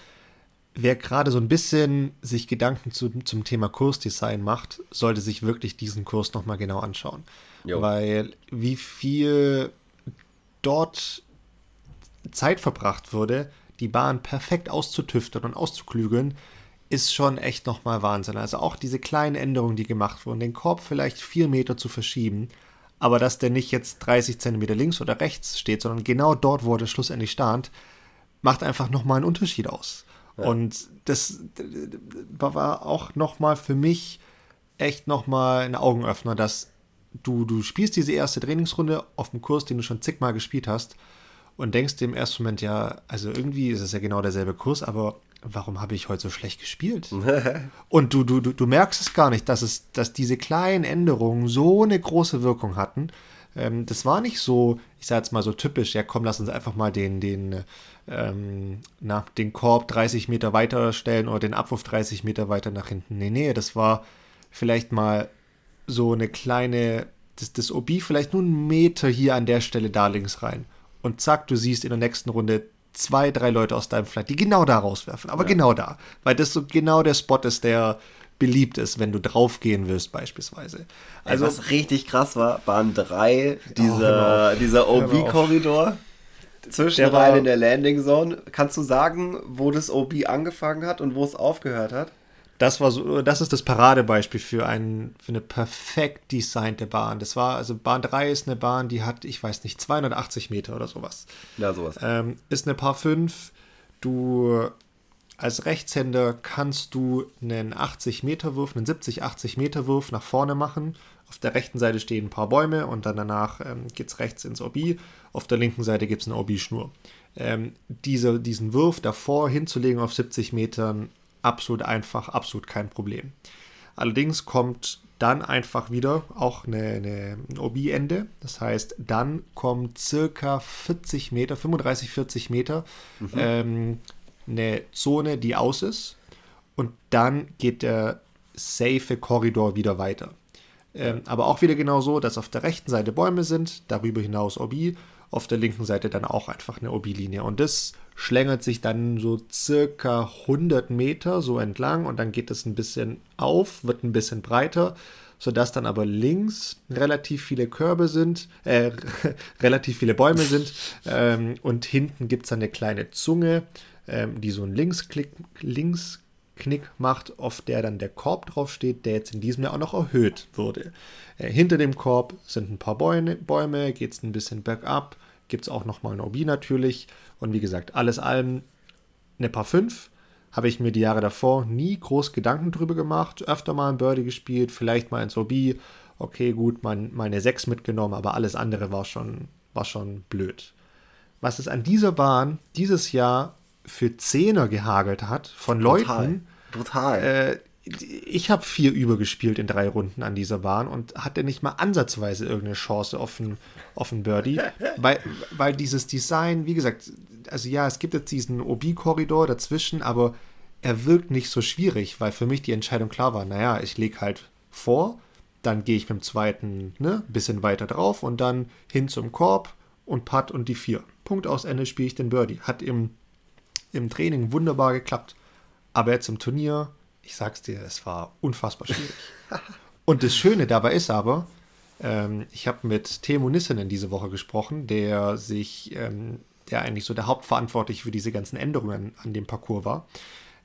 S2: Wer gerade so ein bisschen sich Gedanken zu, zum Thema Kursdesign macht, sollte sich wirklich diesen Kurs nochmal genau anschauen. Jo. Weil wie viel dort Zeit verbracht wurde, die Bahn perfekt auszutüftern und auszuklügeln, ist schon echt nochmal Wahnsinn. Also auch diese kleinen Änderungen, die gemacht wurden, den Korb vielleicht vier Meter zu verschieben, aber dass der nicht jetzt 30 Zentimeter links oder rechts steht, sondern genau dort, wo er schlussendlich stand, macht einfach nochmal einen Unterschied aus. Ja. Und das war auch nochmal für mich echt nochmal ein Augenöffner, dass du, du spielst diese erste Trainingsrunde auf dem Kurs, den du schon zigmal gespielt hast und denkst im ersten Moment, ja, also irgendwie ist es ja genau derselbe Kurs, aber warum habe ich heute so schlecht gespielt? und du, du, du, du merkst es gar nicht, dass, es, dass diese kleinen Änderungen so eine große Wirkung hatten. Ähm, das war nicht so, ich sage jetzt mal so typisch, ja komm, lass uns einfach mal den, den, ähm, na, den Korb 30 Meter weiter stellen oder den Abwurf 30 Meter weiter nach hinten. Nee, nee, das war vielleicht mal so eine kleine, das, das OB vielleicht nur einen Meter hier an der Stelle da links rein. Und zack, du siehst in der nächsten Runde zwei, drei Leute aus deinem Flight, die genau da rauswerfen. Aber ja. genau da. Weil das so genau der Spot ist, der beliebt ist, wenn du draufgehen willst, beispielsweise.
S1: Also, was richtig krass war, Bahn 3, dieser, oh, dieser OB-Korridor zwischen der in der Landing Zone. Kannst du sagen, wo das OB angefangen hat und wo es aufgehört hat?
S2: Das war so, das ist das Paradebeispiel für, ein, für eine perfekt designte Bahn. Das war, also Bahn 3 ist eine Bahn, die hat, ich weiß nicht, 280 Meter oder sowas.
S1: Ja, sowas.
S2: Ähm, ist eine Paar 5. Du als Rechtshänder kannst du einen 80 Meter Wurf, einen 70, 80 Meter Wurf nach vorne machen. Auf der rechten Seite stehen ein paar Bäume und dann danach ähm, geht es rechts ins OB. Auf der linken Seite gibt es eine OB-Schnur. Ähm, diese, diesen Wurf davor hinzulegen auf 70 Metern absolut einfach, absolut kein Problem. Allerdings kommt dann einfach wieder auch eine, eine, ein OB-Ende. Das heißt, dann kommt circa 40 Meter, 35, 40 Meter mhm. ähm, eine Zone, die aus ist. Und dann geht der safe Korridor wieder weiter. Ähm, aber auch wieder genau so, dass auf der rechten Seite Bäume sind, darüber hinaus OB, auf der linken Seite dann auch einfach eine OB-Linie. Und das schlängelt sich dann so circa 100 Meter so entlang und dann geht es ein bisschen auf, wird ein bisschen breiter, sodass dann aber links relativ viele Körbe sind, äh, relativ viele Bäume sind ähm, und hinten gibt es dann eine kleine Zunge, ähm, die so einen Linksklick, Linksknick macht, auf der dann der Korb draufsteht, der jetzt in diesem Jahr auch noch erhöht wurde. Äh, hinter dem Korb sind ein paar Bäume, Bäume geht es ein bisschen bergab, gibt es auch nochmal ein OB natürlich und wie gesagt, alles allem eine Paar 5 habe ich mir die Jahre davor nie groß Gedanken drüber gemacht. Öfter mal ein Birdie gespielt, vielleicht mal ins OB. Okay, gut, mein, meine 6 mitgenommen, aber alles andere war schon, war schon blöd. Was es an dieser Bahn dieses Jahr für Zehner gehagelt hat von Brutal. Leuten. Brutal. Äh, ich habe vier übergespielt in drei Runden an dieser Bahn und hatte nicht mal ansatzweise irgendeine Chance auf ein, auf ein Birdie, weil, weil dieses Design, wie gesagt, also ja, es gibt jetzt diesen OB-Korridor dazwischen, aber er wirkt nicht so schwierig, weil für mich die Entscheidung klar war, naja, ich lege halt vor, dann gehe ich mit dem zweiten ne, bisschen weiter drauf und dann hin zum Korb und Putt und die vier. Punkt aus Ende spiele ich den Birdie. Hat im, im Training wunderbar geklappt. Aber jetzt im Turnier ich sag's dir, es war unfassbar schwierig. Und das Schöne dabei ist aber, ähm, ich habe mit Temo Nissenen diese Woche gesprochen, der sich, ähm, der eigentlich so der Hauptverantwortliche für diese ganzen Änderungen an dem Parcours war.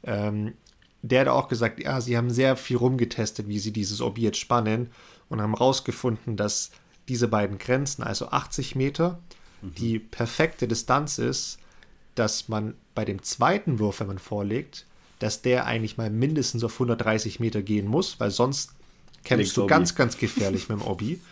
S2: Ähm, der hat auch gesagt, ja, sie haben sehr viel rumgetestet, wie sie dieses Objekt spannen und haben herausgefunden, dass diese beiden Grenzen, also 80 Meter, mhm. die perfekte Distanz ist, dass man bei dem zweiten Wurf, wenn man vorlegt, dass der eigentlich mal mindestens auf 130 Meter gehen muss, weil sonst kämpfst du Obi. ganz, ganz gefährlich mit dem Obi.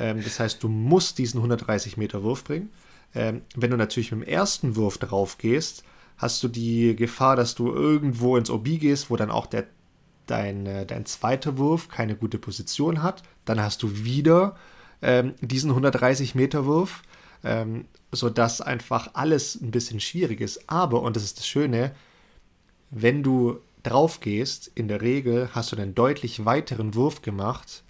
S2: Ähm, das heißt, du musst diesen 130 Meter Wurf bringen. Ähm, wenn du natürlich mit dem ersten Wurf drauf gehst, hast du die Gefahr, dass du irgendwo ins Obi gehst, wo dann auch der, dein, äh, dein zweiter Wurf keine gute Position hat. Dann hast du wieder ähm, diesen 130 Meter Wurf, ähm, sodass einfach alles ein bisschen schwierig ist. Aber, und das ist das Schöne, wenn du drauf gehst, in der Regel hast du einen deutlich weiteren Wurf gemacht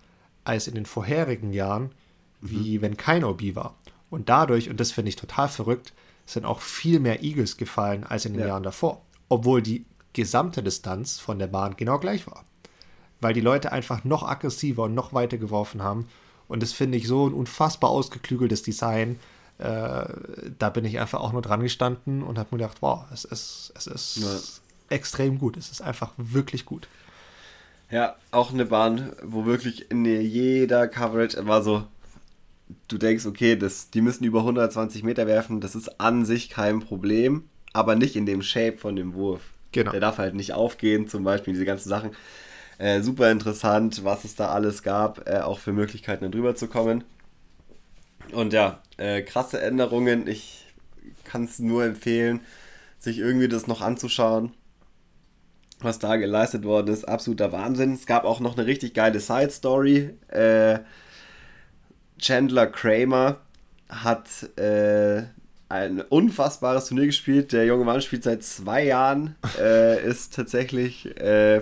S2: als in den vorherigen Jahren, wie mhm. wenn kein OB war. Und dadurch, und das finde ich total verrückt, sind auch viel mehr Eagles gefallen als in den ja. Jahren davor. Obwohl die gesamte Distanz von der Bahn genau gleich war. Weil die Leute einfach noch aggressiver und noch weiter geworfen haben. Und das finde ich so ein unfassbar ausgeklügeltes Design. Äh, da bin ich einfach auch nur dran gestanden und habe mir gedacht, wow, es ist, es ist ja extrem gut. Es ist einfach wirklich gut.
S1: Ja, auch eine Bahn, wo wirklich in jeder Coverage war so, du denkst, okay, das, die müssen über 120 Meter werfen, das ist an sich kein Problem, aber nicht in dem Shape von dem Wurf. Genau. Der darf halt nicht aufgehen, zum Beispiel, diese ganzen Sachen. Äh, super interessant, was es da alles gab, äh, auch für Möglichkeiten, da drüber zu kommen. Und ja, äh, krasse Änderungen. Ich kann es nur empfehlen, sich irgendwie das noch anzuschauen was da geleistet worden ist, absoluter Wahnsinn. Es gab auch noch eine richtig geile Side-Story. Äh, Chandler Kramer hat äh, ein unfassbares Turnier gespielt. Der junge Mann spielt seit zwei Jahren, äh, ist tatsächlich, äh,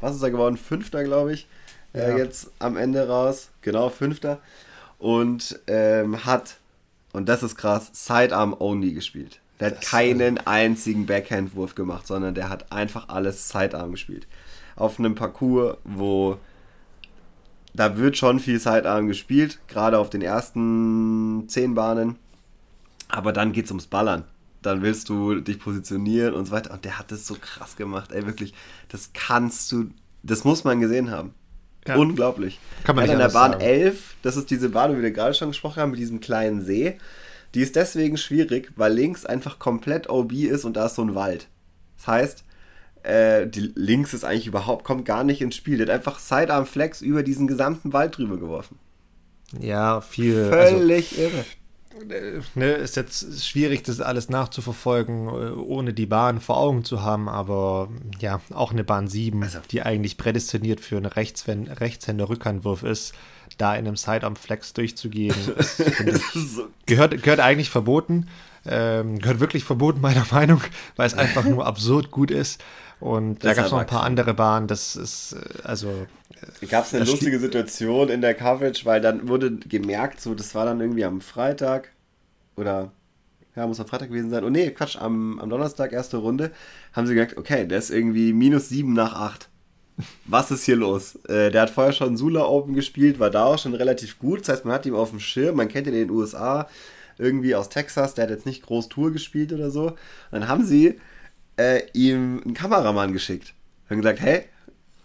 S1: was ist er geworden? Fünfter, glaube ich, äh, ja. jetzt am Ende raus. Genau, Fünfter. Und ähm, hat, und das ist krass, Sidearm Only gespielt. Der hat das keinen einzigen Backhandwurf gemacht, sondern der hat einfach alles Sidearm gespielt. Auf einem Parcours, wo da wird schon viel Sidearm gespielt, gerade auf den ersten zehn Bahnen. Aber dann geht es ums Ballern. Dann willst du dich positionieren und so weiter. Und der hat das so krass gemacht, ey, wirklich. Das kannst du, das muss man gesehen haben. Ja. Unglaublich. Kann man nicht in der Bahn sagen. 11, das ist diese Bahn, wie wir gerade schon gesprochen haben, mit diesem kleinen See. Die ist deswegen schwierig, weil links einfach komplett OB ist und da ist so ein Wald. Das heißt, äh, die links ist eigentlich überhaupt, kommt gar nicht ins Spiel. Der hat einfach Sidearm Flex über diesen gesamten Wald drüber geworfen.
S2: Ja, viel. Völlig also, irre. Äh, ne, ist jetzt schwierig, das alles nachzuverfolgen, äh, ohne die Bahn vor Augen zu haben, aber ja, auch eine Bahn 7, also. die eigentlich prädestiniert für einen Rechtshänder-Rückhandwurf ist, da in einem Sidearm-Flex durchzugehen, ist, so gehört, gehört eigentlich verboten. Ähm, gehört wirklich verboten, meiner Meinung, weil es einfach nur absurd gut ist. Und das da gab es noch ein paar andere Bahnen. Das ist, äh, also.
S1: Gab es eine lustige Situation in der Coverage, weil dann wurde gemerkt, so, das war dann irgendwie am Freitag oder ja, muss am Freitag gewesen sein. Oh nee, Quatsch, am, am Donnerstag, erste Runde, haben sie gemerkt, okay, der ist irgendwie minus 7 nach 8 was ist hier los? Äh, der hat vorher schon Sula Open gespielt, war da auch schon relativ gut. Das heißt, man hat ihn auf dem Schirm, man kennt ihn in den USA, irgendwie aus Texas, der hat jetzt nicht groß Tour gespielt oder so. Und dann haben sie äh, ihm einen Kameramann geschickt. Haben gesagt, hey,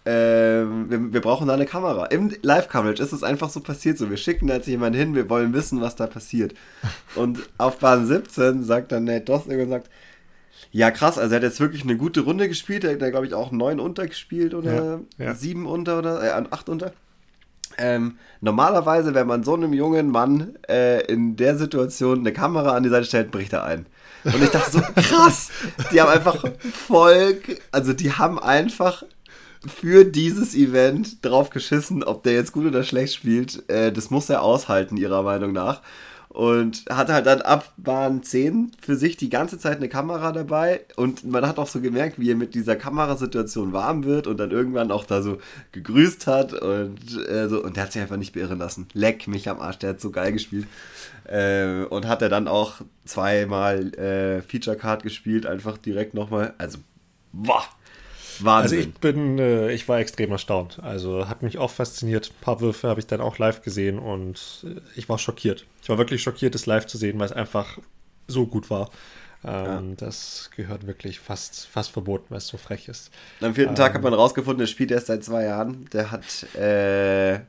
S1: äh, wir, wir, brauchen da eine Kamera. Im Live-Coverage ist es einfach so passiert so. Wir schicken da jetzt jemanden hin, wir wollen wissen, was da passiert. Und auf Bahn 17 sagt dann Nate Doss und sagt, Ja, krass. Also er hat jetzt wirklich eine gute Runde gespielt. Er hat, glaube ich, auch neun unter gespielt oder ja, ja. sieben unter oder äh, acht unter. Ähm, normalerweise, wenn man so einem jungen Mann äh, in der Situation eine Kamera an die Seite stellt, bricht er ein. Und ich dachte so, krass, die haben einfach voll, also die haben einfach für dieses Event drauf geschissen, ob der jetzt gut oder schlecht spielt. Äh, das muss er aushalten, ihrer Meinung nach und hatte halt dann ab Bahn 10 für sich die ganze Zeit eine Kamera dabei und man hat auch so gemerkt, wie er mit dieser Kamerasituation warm wird und dann irgendwann auch da so gegrüßt hat und äh, so und der hat sich einfach nicht beirren lassen. Leck mich am Arsch, der hat so geil gespielt. Äh, und hat er dann auch zweimal äh, Feature Card gespielt, einfach direkt nochmal. Also, boah,
S2: Wahnsinn. Also ich bin, äh, ich war extrem erstaunt. Also hat mich auch fasziniert. Ein paar Würfe habe ich dann auch live gesehen und äh, ich war schockiert. Ich war wirklich schockiert, es live zu sehen, weil es einfach so gut war. Ähm, ja. Das gehört wirklich fast, fast verboten, weil es so frech ist.
S1: Am vierten ähm, Tag hat man rausgefunden, er spielt erst seit zwei Jahren. Der hat äh,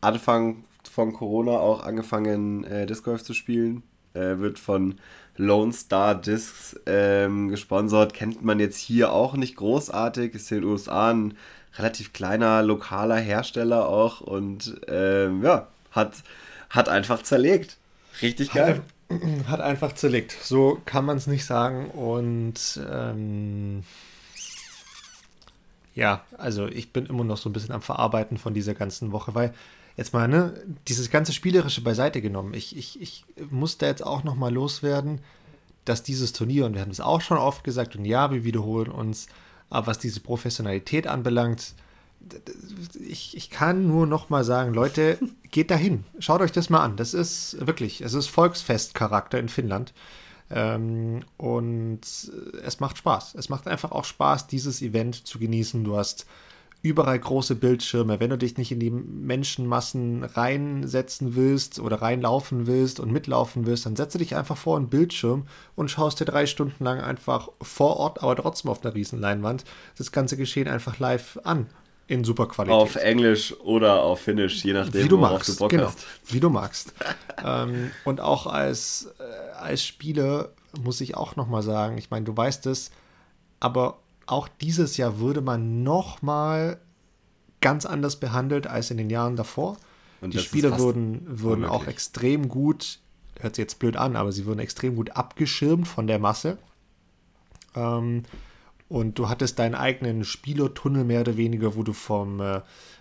S1: Anfang von Corona auch angefangen, äh, Disc Golf zu spielen. Er wird von Lone Star Discs ähm, gesponsert. Kennt man jetzt hier auch nicht großartig. Ist in den USA ein relativ kleiner lokaler Hersteller auch und ähm, ja, hat, hat einfach zerlegt. Richtig geil.
S2: Hat, hat einfach zerlegt. So kann man es nicht sagen. Und ähm, ja, also ich bin immer noch so ein bisschen am Verarbeiten von dieser ganzen Woche, weil jetzt mal, ne, dieses ganze Spielerische beiseite genommen. Ich, ich, ich muss da jetzt auch noch mal loswerden, dass dieses Turnier, und wir haben es auch schon oft gesagt, und ja, wir wiederholen uns, aber was diese Professionalität anbelangt, ich, ich kann nur noch mal sagen, Leute, geht dahin. Schaut euch das mal an. Das ist wirklich, es ist Volksfestcharakter in Finnland. Ähm, und es macht Spaß. Es macht einfach auch Spaß, dieses Event zu genießen. Du hast überall große Bildschirme. Wenn du dich nicht in die Menschenmassen reinsetzen willst oder reinlaufen willst und mitlaufen willst, dann setze dich einfach vor einen Bildschirm und schaust dir drei Stunden lang einfach vor Ort, aber trotzdem auf einer riesen Leinwand, das ganze Geschehen einfach live an. In super Qualität.
S1: Auf Englisch oder auf Finnisch, je nachdem,
S2: wie du magst, du Bock genau, hast. Wie du magst. ähm, und auch als, äh, als Spieler muss ich auch nochmal sagen, ich meine, du weißt es, aber auch dieses Jahr würde man noch mal ganz anders behandelt als in den Jahren davor. Und die Spieler wurden, wurden auch extrem gut, hört sich jetzt blöd an, aber sie wurden extrem gut abgeschirmt von der Masse. Ähm, und du hattest deinen eigenen Spielertunnel mehr oder weniger, wo du vom äh,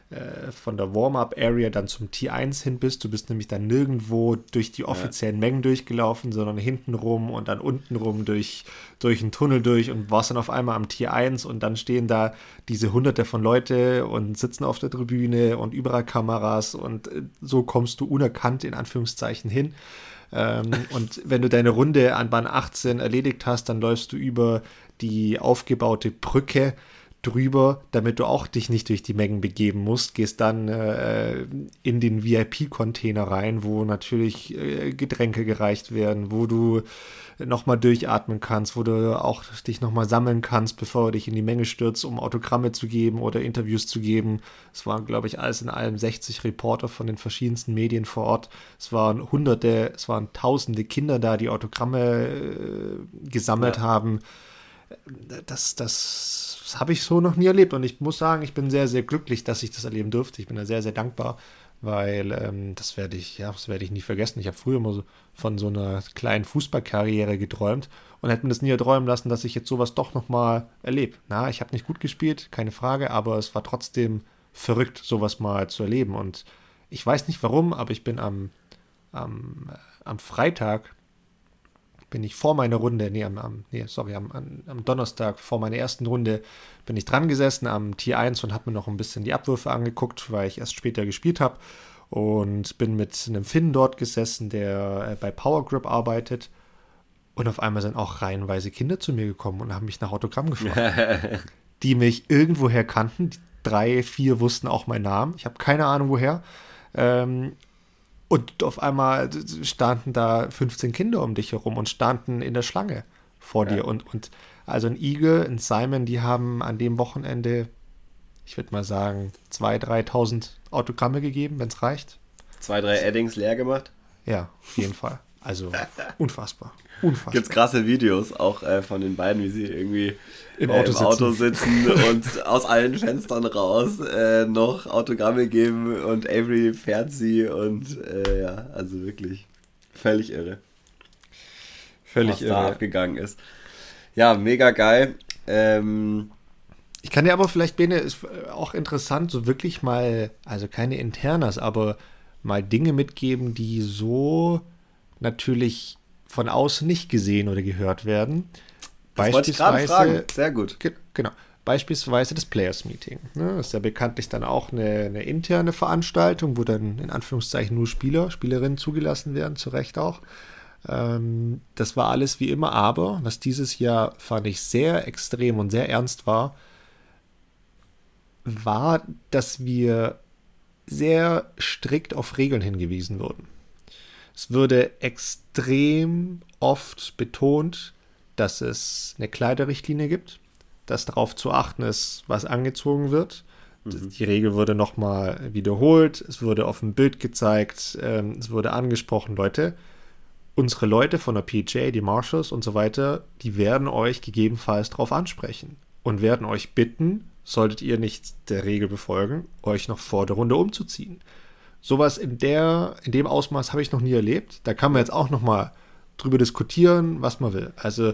S2: äh, von der Warm-up-Area dann zum T1 hin bist. Du bist nämlich dann nirgendwo durch die offiziellen ja. Mengen durchgelaufen, sondern hinten rum und dann unten rum durch, durch einen Tunnel durch und warst dann auf einmal am T1 und dann stehen da diese hunderte von Leute und sitzen auf der Tribüne und überall Kameras und äh, so kommst du unerkannt in Anführungszeichen hin. Ähm, und wenn du deine Runde an Bahn 18 erledigt hast, dann läufst du über die aufgebaute Brücke drüber, damit du auch dich nicht durch die Mengen begeben musst. Gehst dann äh, in den VIP-Container rein, wo natürlich äh, Getränke gereicht werden, wo du nochmal durchatmen kannst, wo du auch dich nochmal sammeln kannst, bevor du dich in die Menge stürzt, um Autogramme zu geben oder Interviews zu geben. Es waren, glaube ich, alles in allem 60 Reporter von den verschiedensten Medien vor Ort. Es waren hunderte, es waren tausende Kinder da, die Autogramme äh, gesammelt ja. haben. Das, das habe ich so noch nie erlebt. Und ich muss sagen, ich bin sehr, sehr glücklich, dass ich das erleben durfte. Ich bin da sehr, sehr dankbar, weil ähm, das werde ich, ja, das werde ich nie vergessen. Ich habe früher immer so von so einer kleinen Fußballkarriere geträumt und hätte mir das nie erträumen lassen, dass ich jetzt sowas doch nochmal erlebe. Na, ich habe nicht gut gespielt, keine Frage, aber es war trotzdem verrückt, sowas mal zu erleben. Und ich weiß nicht warum, aber ich bin am, am, am Freitag bin ich vor meiner Runde, nee, am, am nee, sorry, am, am, Donnerstag vor meiner ersten Runde bin ich dran gesessen am T1 und habe mir noch ein bisschen die Abwürfe angeguckt, weil ich erst später gespielt habe und bin mit einem Finn dort gesessen, der äh, bei Power Grip arbeitet und auf einmal sind auch reihenweise Kinder zu mir gekommen und haben mich nach Autogramm gefragt, die mich irgendwoher kannten. Die drei, vier wussten auch meinen Namen. Ich habe keine Ahnung woher. Ähm, und auf einmal standen da 15 Kinder um dich herum und standen in der Schlange vor ja. dir. Und, und also ein Igel, ein Simon, die haben an dem Wochenende, ich würde mal sagen, 2.000, 3.000 Autogramme gegeben, wenn es reicht.
S1: Zwei, drei Eddings leer gemacht?
S2: Ja, auf jeden Fall. Also unfassbar. Unfassbar.
S1: Gibt krasse Videos auch äh, von den beiden, wie sie irgendwie im, Auto, äh, im sitzen. Auto, sitzen. und aus allen Fenstern raus äh, noch Autogramme geben und Avery fährt sie und äh, ja, also wirklich völlig irre. Völlig was irre. da abgegangen ist. Ja, mega geil. Ähm,
S2: ich kann dir aber vielleicht, Bene, ist auch interessant, so wirklich mal, also keine Internas, aber mal Dinge mitgeben, die so natürlich von außen nicht gesehen oder gehört werden. Das Beispielsweise, fragen.
S1: Sehr gut.
S2: Genau. Beispielsweise das Players Meeting. Ne? Das ist ja bekanntlich dann auch eine, eine, interne Veranstaltung, wo dann in Anführungszeichen nur Spieler, Spielerinnen zugelassen werden, zu Recht auch. Ähm, das war alles wie immer, aber was dieses Jahr fand ich sehr extrem und sehr ernst war, war, dass wir sehr strikt auf Regeln hingewiesen wurden. Es wurde extrem oft betont, dass es eine Kleiderrichtlinie gibt, dass darauf zu achten ist, was angezogen wird. Mhm. Die Regel wurde nochmal wiederholt, es wurde auf dem Bild gezeigt, ähm, es wurde angesprochen, Leute, unsere Leute von der PJ, die Marshals und so weiter, die werden euch gegebenenfalls darauf ansprechen und werden euch bitten, solltet ihr nicht der Regel befolgen, euch noch vor der Runde umzuziehen. Sowas in der, in dem Ausmaß habe ich noch nie erlebt. Da kann man jetzt auch noch mal drüber diskutieren, was man will. Also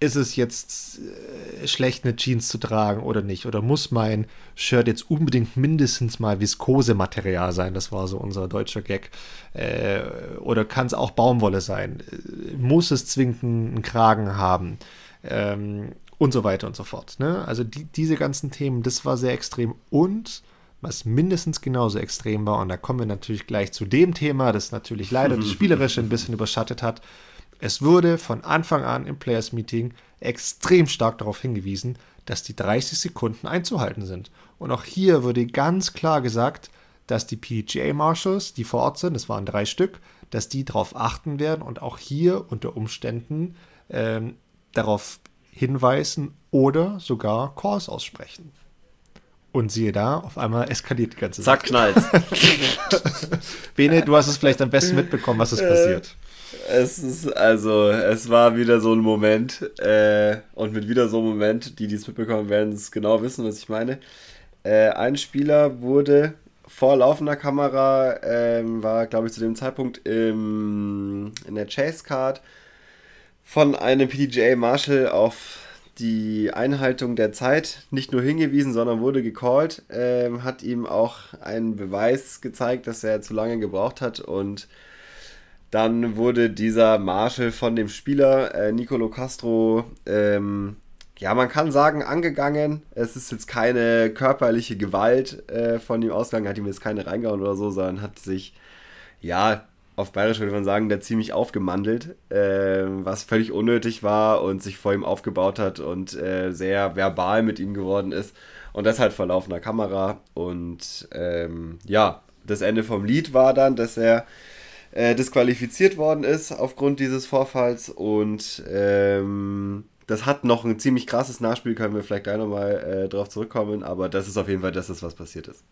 S2: ist es jetzt äh, schlecht, eine Jeans zu tragen oder nicht? Oder muss mein Shirt jetzt unbedingt mindestens mal Viskosematerial sein? Das war so unser deutscher Gag. Äh, oder kann es auch Baumwolle sein? Äh, muss es zwingend einen Kragen haben? Ähm, und so weiter und so fort. Ne? Also die, diese ganzen Themen, das war sehr extrem. Und was mindestens genauso extrem war, und da kommen wir natürlich gleich zu dem Thema, das natürlich leider das Spielerische ein bisschen überschattet hat. Es wurde von Anfang an im Players Meeting extrem stark darauf hingewiesen, dass die 30 Sekunden einzuhalten sind. Und auch hier wurde ganz klar gesagt, dass die PGA Marshals, die vor Ort sind, das waren drei Stück, dass die darauf achten werden und auch hier unter Umständen ähm, darauf hinweisen oder sogar Calls aussprechen. Und siehe da, auf einmal eskaliert die ganze
S1: Sache. Zack, knallt.
S2: Bene, du hast es vielleicht am besten mitbekommen, was ist passiert.
S1: Es ist, also, es war wieder so ein Moment, äh, und mit wieder so einem Moment, die, die es mitbekommen, werden es genau wissen, was ich meine. Äh, ein Spieler wurde vor laufender Kamera, ähm, war, glaube ich, zu dem Zeitpunkt im, in der Chase Card, von einem PDGA Marshall auf die Einhaltung der Zeit nicht nur hingewiesen, sondern wurde gecallt, ähm, hat ihm auch einen Beweis gezeigt, dass er zu lange gebraucht hat und dann wurde dieser Marshall von dem Spieler äh, Nicolo Castro, ähm, ja, man kann sagen, angegangen. Es ist jetzt keine körperliche Gewalt äh, von ihm ausgegangen, hat ihm jetzt keine reingehauen oder so, sondern hat sich, ja, auf Bayerisch würde man sagen, der ziemlich aufgemandelt, äh, was völlig unnötig war und sich vor ihm aufgebaut hat und äh, sehr verbal mit ihm geworden ist. Und das halt vor laufender Kamera. Und ähm, ja, das Ende vom Lied war dann, dass er äh, disqualifiziert worden ist aufgrund dieses Vorfalls. Und ähm, das hat noch ein ziemlich krasses Nachspiel, können wir vielleicht gleich nochmal äh, drauf zurückkommen. Aber das ist auf jeden Fall das, was passiert ist.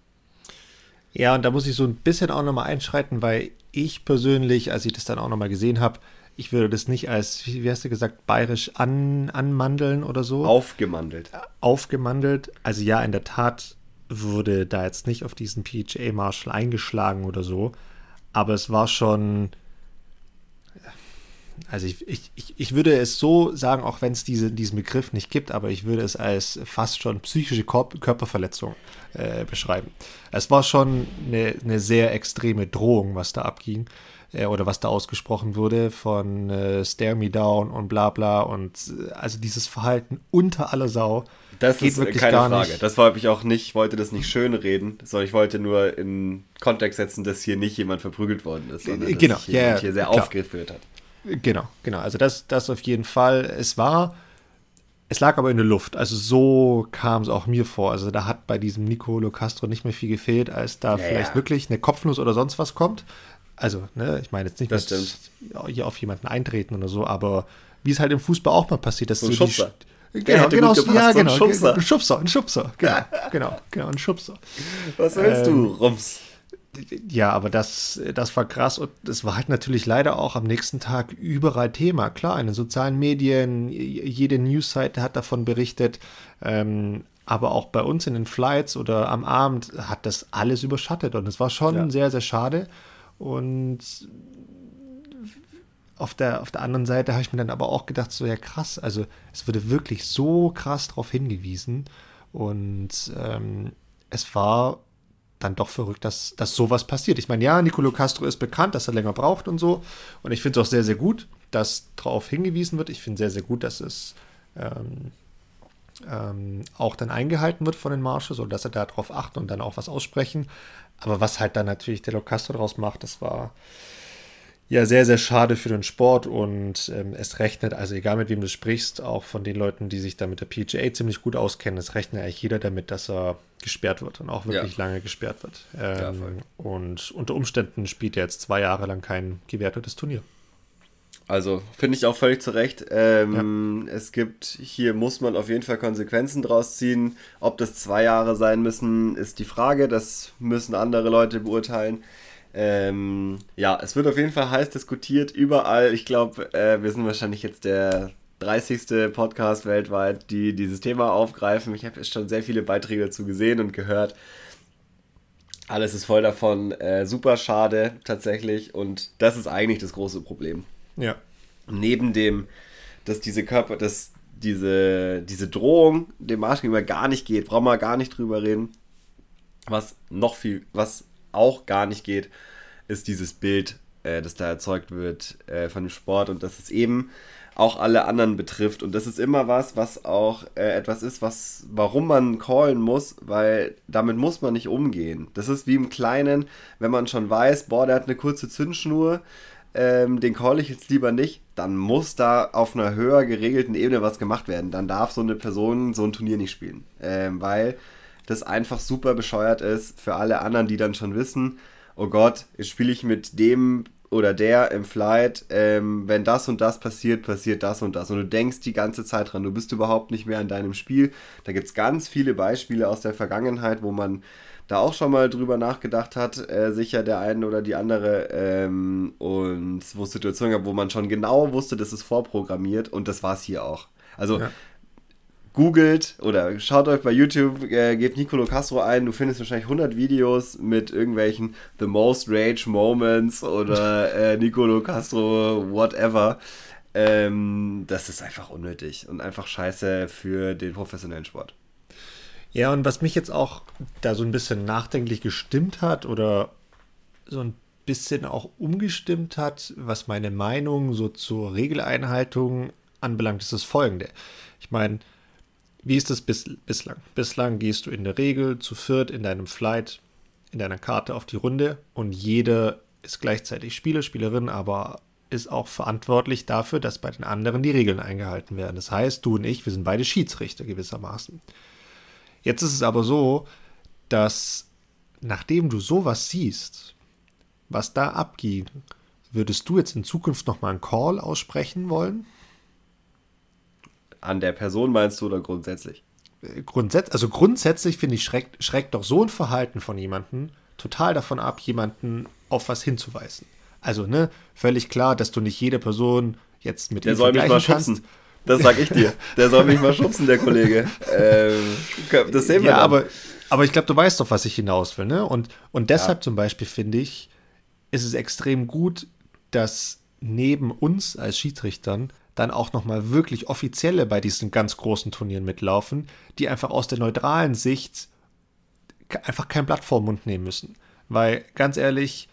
S2: Ja, und da muss ich so ein bisschen auch nochmal einschreiten, weil ich persönlich, als ich das dann auch nochmal gesehen habe, ich würde das nicht als, wie hast du gesagt, bayerisch an, anmandeln oder so.
S1: Aufgemandelt.
S2: Aufgemandelt. Also ja, in der Tat wurde da jetzt nicht auf diesen PHA Marshall eingeschlagen oder so. Aber es war schon, also ich, ich, ich würde es so sagen, auch wenn es diese, diesen Begriff nicht gibt, aber ich würde es als fast schon psychische Körperverletzung äh, beschreiben. Es war schon eine, eine, sehr extreme Drohung, was da abging äh, oder was da ausgesprochen wurde von äh, Stare Me Down und bla bla und äh, also dieses Verhalten unter aller Sau.
S1: Das ist wirklich keine Frage. Nicht. Das wollte ich auch nicht, wollte das nicht schön reden, sondern ich wollte nur in Kontext setzen, dass hier nicht jemand verprügelt worden ist, sondern dass
S2: genau,
S1: sich jemand
S2: yeah,
S1: hier sehr klar. aufgeführt hat.
S2: Genau, genau. Also das, das auf jeden Fall. Es war, es lag aber in der Luft. Also so kam es auch mir vor. Also da hat bei diesem Nicolo Castro nicht mehr viel gefehlt, als da ja, vielleicht wirklich eine Kopfnuss oder sonst was kommt. Also, ne, ich meine jetzt nicht,
S1: dass
S2: hier auf jemanden eintreten oder so, aber wie es halt im Fußball auch mal passiert, dass
S1: so, so
S2: die,
S1: Genau, genau, gepasst,
S2: ja, genau. Ein Schubser. Ein Schubser, ein Schubser, genau, genau, genau, ein Schubser.
S1: Was willst ähm, du, Rums?
S2: Ja, aber das, das war krass und das war halt natürlich leider auch am nächsten Tag überall Thema. Klar, in den sozialen Medien, jede Newsseite hat davon berichtet, ähm, aber auch bei uns in den Flights oder am Abend hat das alles überschattet und es war schon ja. sehr, sehr schade. Und auf der, auf der anderen Seite habe ich mir dann aber auch gedacht, so ja krass, also es wurde wirklich so krass darauf hingewiesen und ähm, es war dann doch verrückt, dass, dass sowas passiert. Ich meine, ja, Nicolo Castro ist bekannt, dass er länger braucht und so. Und ich finde es auch sehr, sehr gut, dass darauf hingewiesen wird. Ich finde sehr, sehr gut, dass es ähm, ähm, auch dann eingehalten wird von den Marshals oder dass er darauf achten und dann auch was aussprechen. Aber was halt dann natürlich der Castro daraus macht, das war ja sehr, sehr schade für den Sport und ähm, es rechnet, also egal mit wem du sprichst, auch von den Leuten, die sich da mit der PGA ziemlich gut auskennen, es rechnet eigentlich jeder damit, dass er gesperrt wird und auch wirklich ja. lange gesperrt wird. Ähm, ja, und unter Umständen spielt er jetzt zwei Jahre lang kein gewertetes Turnier.
S1: Also finde ich auch völlig zu Recht. Ähm, ja. Es gibt, hier muss man auf jeden Fall Konsequenzen draus ziehen. Ob das zwei Jahre sein müssen, ist die Frage. Das müssen andere Leute beurteilen. Ähm, ja, es wird auf jeden Fall heiß diskutiert, überall. Ich glaube, äh, wir sind wahrscheinlich jetzt der 30. Podcast weltweit, die dieses Thema aufgreifen. Ich habe schon sehr viele Beiträge dazu gesehen und gehört. Alles ist voll davon. Äh, super schade tatsächlich. Und das ist eigentlich das große Problem.
S2: Ja.
S1: Neben dem, dass diese Körper, dass diese, diese Drohung dem Marsch gegenüber gar nicht geht, brauchen wir gar nicht drüber reden. Was noch viel, was auch gar nicht geht, ist dieses Bild, äh, das da erzeugt wird äh, von dem Sport und dass es eben auch alle anderen betrifft. Und das ist immer was, was auch äh, etwas ist, was, warum man callen muss, weil damit muss man nicht umgehen. Das ist wie im Kleinen, wenn man schon weiß, boah, der hat eine kurze Zündschnur, ähm, den call ich jetzt lieber nicht, dann muss da auf einer höher geregelten Ebene was gemacht werden. Dann darf so eine Person so ein Turnier nicht spielen. Ähm, weil das einfach super bescheuert ist für alle anderen, die dann schon wissen, oh Gott, jetzt spiele ich mit dem oder der im Flight, ähm, wenn das und das passiert, passiert das und das. Und du denkst die ganze Zeit dran, du bist überhaupt nicht mehr in deinem Spiel. Da gibt es ganz viele Beispiele aus der Vergangenheit, wo man da auch schon mal drüber nachgedacht hat, äh, sicher der eine oder die andere. Ähm, und wo es Situationen gab, wo man schon genau wusste, das ist vorprogrammiert und das war es hier auch. Also ja googelt oder schaut euch bei YouTube, äh, gebt Nicolo Castro ein, du findest wahrscheinlich 100 Videos mit irgendwelchen The Most Rage Moments oder äh, Nicolo Castro whatever. Ähm, das ist einfach unnötig und einfach scheiße für den professionellen Sport.
S2: Ja, und was mich jetzt auch da so ein bisschen nachdenklich gestimmt hat oder so ein bisschen auch umgestimmt hat, was meine Meinung so zur Regeleinhaltung anbelangt, ist das folgende. Ich meine, wie ist das bis, bislang? Bislang gehst du in der Regel zu viert in deinem Flight, in deiner Karte auf die Runde und jeder ist gleichzeitig Spieler, Spielerin, aber ist auch verantwortlich dafür, dass bei den anderen die Regeln eingehalten werden. Das heißt, du und ich, wir sind beide Schiedsrichter gewissermaßen. Jetzt ist es aber so, dass nachdem du sowas siehst, was da abging, würdest du jetzt in Zukunft nochmal einen Call aussprechen wollen?
S1: An der Person meinst du oder grundsätzlich?
S2: Grundsätz also grundsätzlich finde ich, schreckt, schreckt doch so ein Verhalten von jemandem total davon ab, jemanden auf was hinzuweisen. Also, ne, völlig klar, dass du nicht jede Person jetzt mit
S1: Der soll mich mal schubsen. Das sag ich dir. Der soll mich mal schubsen, der Kollege. Ähm,
S2: das sehen wir ja, dann. aber, aber ich glaube, du weißt doch, was ich hinaus will, ne? Und, und deshalb ja. zum Beispiel finde ich, ist es extrem gut, dass neben uns als Schiedsrichtern dann auch nochmal wirklich offizielle bei diesen ganz großen Turnieren mitlaufen, die einfach aus der neutralen Sicht einfach kein Blatt vor den Mund nehmen müssen. Weil ganz ehrlich,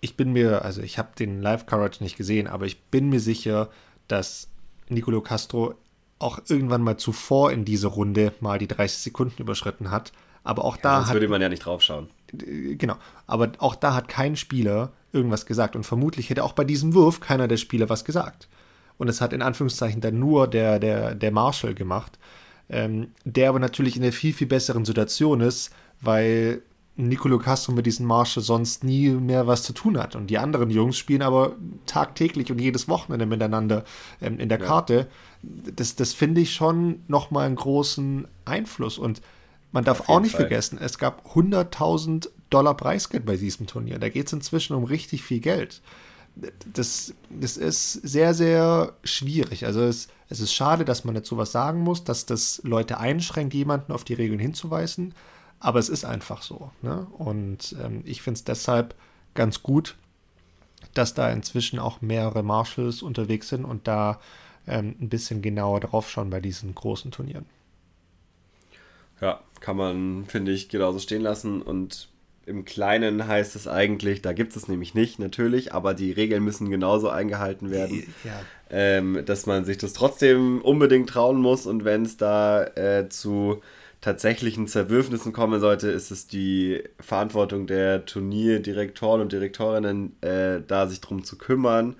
S2: ich bin mir, also ich habe den Live-Coverage nicht gesehen, aber ich bin mir sicher, dass Nicolo Castro auch irgendwann mal zuvor in dieser Runde mal die 30 Sekunden überschritten hat. Aber auch ja, da.
S1: Sonst würde man ja nicht draufschauen.
S2: Genau. Aber auch da hat kein Spieler irgendwas gesagt. Und vermutlich hätte auch bei diesem Wurf keiner der Spieler was gesagt und es hat in Anführungszeichen dann nur der, der, der Marshall gemacht, ähm, der aber natürlich in einer viel, viel besseren Situation ist, weil Nicolo Castro mit diesem Marshall sonst nie mehr was zu tun hat. Und die anderen Jungs spielen aber tagtäglich und jedes Wochenende miteinander ähm, in der ja. Karte. Das, das finde ich schon nochmal einen großen Einfluss. Und man darf auch nicht Fall. vergessen, es gab 100.000 Dollar Preisgeld bei diesem Turnier. Da geht es inzwischen um richtig viel Geld. Das, das ist sehr, sehr schwierig. Also es, es ist schade, dass man dazu was sagen muss, dass das Leute einschränkt, jemanden auf die Regeln hinzuweisen. Aber es ist einfach so. Ne? Und ähm, ich finde es deshalb ganz gut, dass da inzwischen auch mehrere Marshals unterwegs sind und da ähm, ein bisschen genauer drauf schauen bei diesen großen Turnieren.
S1: Ja, kann man, finde ich, genauso stehen lassen. Und im Kleinen heißt es eigentlich, da gibt es nämlich nicht, natürlich, aber die Regeln müssen genauso eingehalten werden, ja. ähm, dass man sich das trotzdem unbedingt trauen muss. Und wenn es da äh, zu tatsächlichen Zerwürfnissen kommen sollte, ist es die Verantwortung der Turnierdirektoren und Direktorinnen, äh, da sich darum zu kümmern,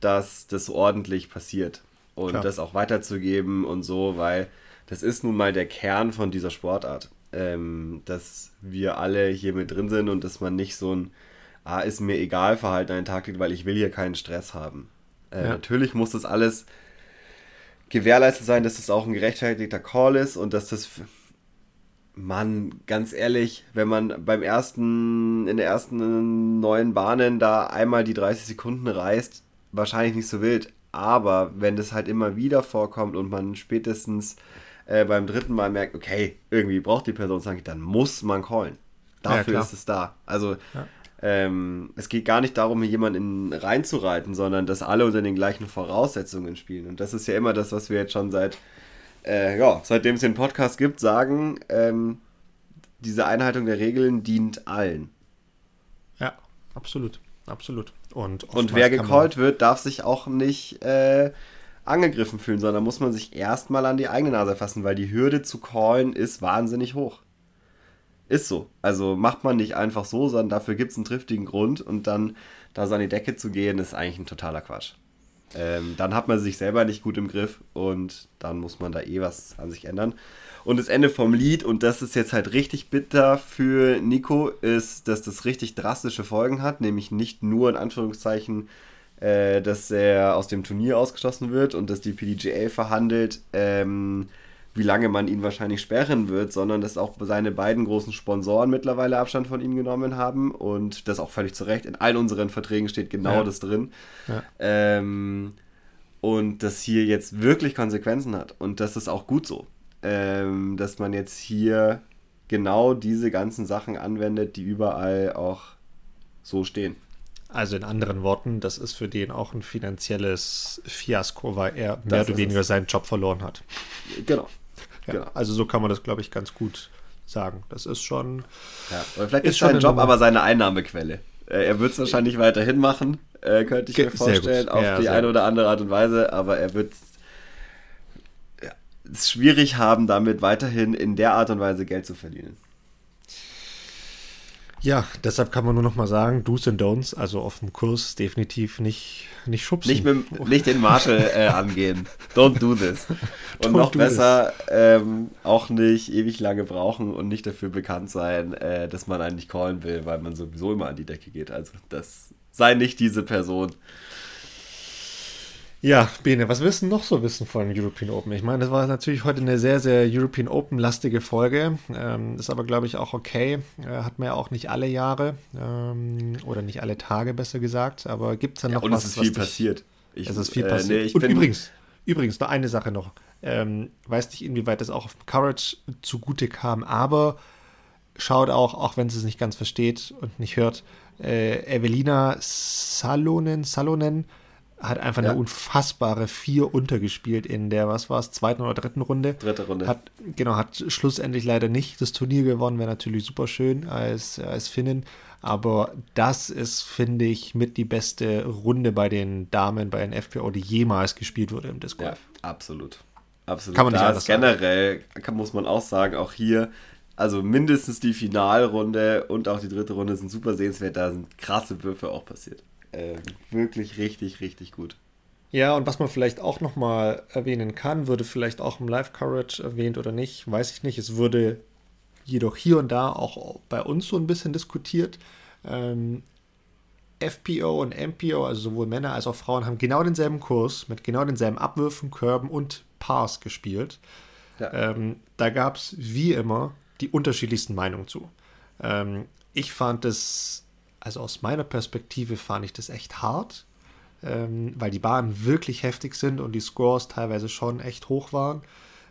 S1: dass das ordentlich passiert und Klar. das auch weiterzugeben und so, weil das ist nun mal der Kern von dieser Sportart, ähm, dass wir alle hier mit drin sind und dass man nicht so ein, ah, ist mir egal Verhalten an den Tag legt, weil ich will hier keinen Stress haben. Äh, ja. Natürlich muss das alles gewährleistet sein, dass das auch ein gerechtfertigter Call ist und dass das Mann, ganz ehrlich, wenn man beim ersten, in der ersten neuen Bahnen da einmal die 30 Sekunden reist, wahrscheinlich nicht so wild. Aber wenn das halt immer wieder vorkommt und man spätestens äh, beim dritten Mal merkt, okay, irgendwie braucht die Person es dann muss man callen. Dafür ja, ist es da. Also ja. ähm, es geht gar nicht darum, hier jemanden reinzureiten, sondern dass alle unter den gleichen Voraussetzungen spielen. Und das ist ja immer das, was wir jetzt schon seit, äh, ja, seitdem es den Podcast gibt, sagen, ähm, diese Einhaltung der Regeln dient allen.
S2: Ja, absolut. Absolut. Und,
S1: und wer gecallt wird, darf sich auch nicht äh, angegriffen fühlen, sondern muss man sich erstmal an die eigene Nase fassen, weil die Hürde zu callen ist wahnsinnig hoch. Ist so. Also macht man nicht einfach so, sondern dafür gibt es einen triftigen Grund und dann da so an die Decke zu gehen, ist eigentlich ein totaler Quatsch. Ähm, dann hat man sich selber nicht gut im Griff und dann muss man da eh was an sich ändern. Und das Ende vom Lied, und das ist jetzt halt richtig bitter für Nico, ist, dass das richtig drastische Folgen hat, nämlich nicht nur in Anführungszeichen äh, dass er aus dem Turnier ausgeschlossen wird und dass die PDGA verhandelt, ähm, wie lange man ihn wahrscheinlich sperren wird, sondern dass auch seine beiden großen Sponsoren mittlerweile Abstand von ihm genommen haben und das auch völlig zu Recht. In allen unseren Verträgen steht genau ja. das drin. Ja. Ähm, und das hier jetzt wirklich Konsequenzen hat. Und das ist auch gut so, ähm, dass man jetzt hier genau diese ganzen Sachen anwendet, die überall auch so stehen.
S2: Also in anderen Worten, das ist für den auch ein finanzielles Fiasko, weil er das mehr oder weniger es. seinen Job verloren hat.
S1: Genau.
S2: Ja, genau. Also so kann man das, glaube ich, ganz gut sagen. Das ist schon.
S1: Ja, oder vielleicht ist, ist sein Job aber seine Einnahmequelle. Äh, er wird es wahrscheinlich weiterhin machen, äh, könnte ich mir vorstellen, auf ja, die eine oder andere Art und Weise, aber er wird es schwierig haben, damit weiterhin in der Art und Weise Geld zu verdienen.
S2: Ja, deshalb kann man nur noch mal sagen, Do's and Don'ts, also auf dem Kurs definitiv nicht, nicht schubsen.
S1: Nicht, mit, nicht den Marshall äh, angehen. Don't do this. Und Don't noch besser, ähm, auch nicht ewig lange brauchen und nicht dafür bekannt sein, äh, dass man einen nicht callen will, weil man sowieso immer an die Decke geht. Also das sei nicht diese Person.
S2: Ja, Bene, was willst du noch so wissen von European Open? Ich meine, das war natürlich heute eine sehr, sehr European Open-lastige Folge. Ähm, ist aber, glaube ich, auch okay. Äh, hat man ja auch nicht alle Jahre ähm, oder nicht alle Tage, besser gesagt. Aber gibt es dann ja, noch
S1: und was? Und es ist viel dich, passiert.
S2: Ich, es ist viel äh, passiert. Nee, und übrigens, übrigens, noch eine Sache noch. Ähm, weiß nicht, inwieweit das auch auf Courage zugute kam, aber schaut auch, auch wenn sie es nicht ganz versteht und nicht hört, äh, Evelina Salonen, Salonen, hat einfach ja. eine unfassbare vier untergespielt in der, was war es, zweiten oder dritten Runde.
S1: Dritte Runde.
S2: Hat, genau, hat schlussendlich leider nicht das Turnier gewonnen, wäre natürlich super schön als, als Finnin. Aber das ist, finde ich, mit die beste Runde bei den Damen, bei den FPO, die jemals gespielt wurde im Disc Golf.
S1: Ja, absolut. Absolut. Kann man nicht da anders generell, kann, muss man auch sagen, auch hier, also mindestens die Finalrunde und auch die dritte Runde sind super sehenswert. Da sind krasse Würfe auch passiert äh, wirklich richtig, richtig gut.
S2: Ja, und was man vielleicht auch nochmal erwähnen kann, würde vielleicht auch im Live-Courage erwähnt oder nicht, weiß ich nicht. Es wurde jedoch hier und da auch bei uns so ein bisschen diskutiert. Ähm, FPO und MPO, also sowohl Männer als auch Frauen, haben genau denselben Kurs mit genau denselben Abwürfen, Körben und Pars gespielt. Ja. Ähm, da gab es wie immer die unterschiedlichsten Meinungen zu. Ähm, ich fand es, also aus meiner Perspektive fand ich das echt hart, ähm, weil die Bahnen wirklich heftig sind und die Scores teilweise schon echt hoch waren.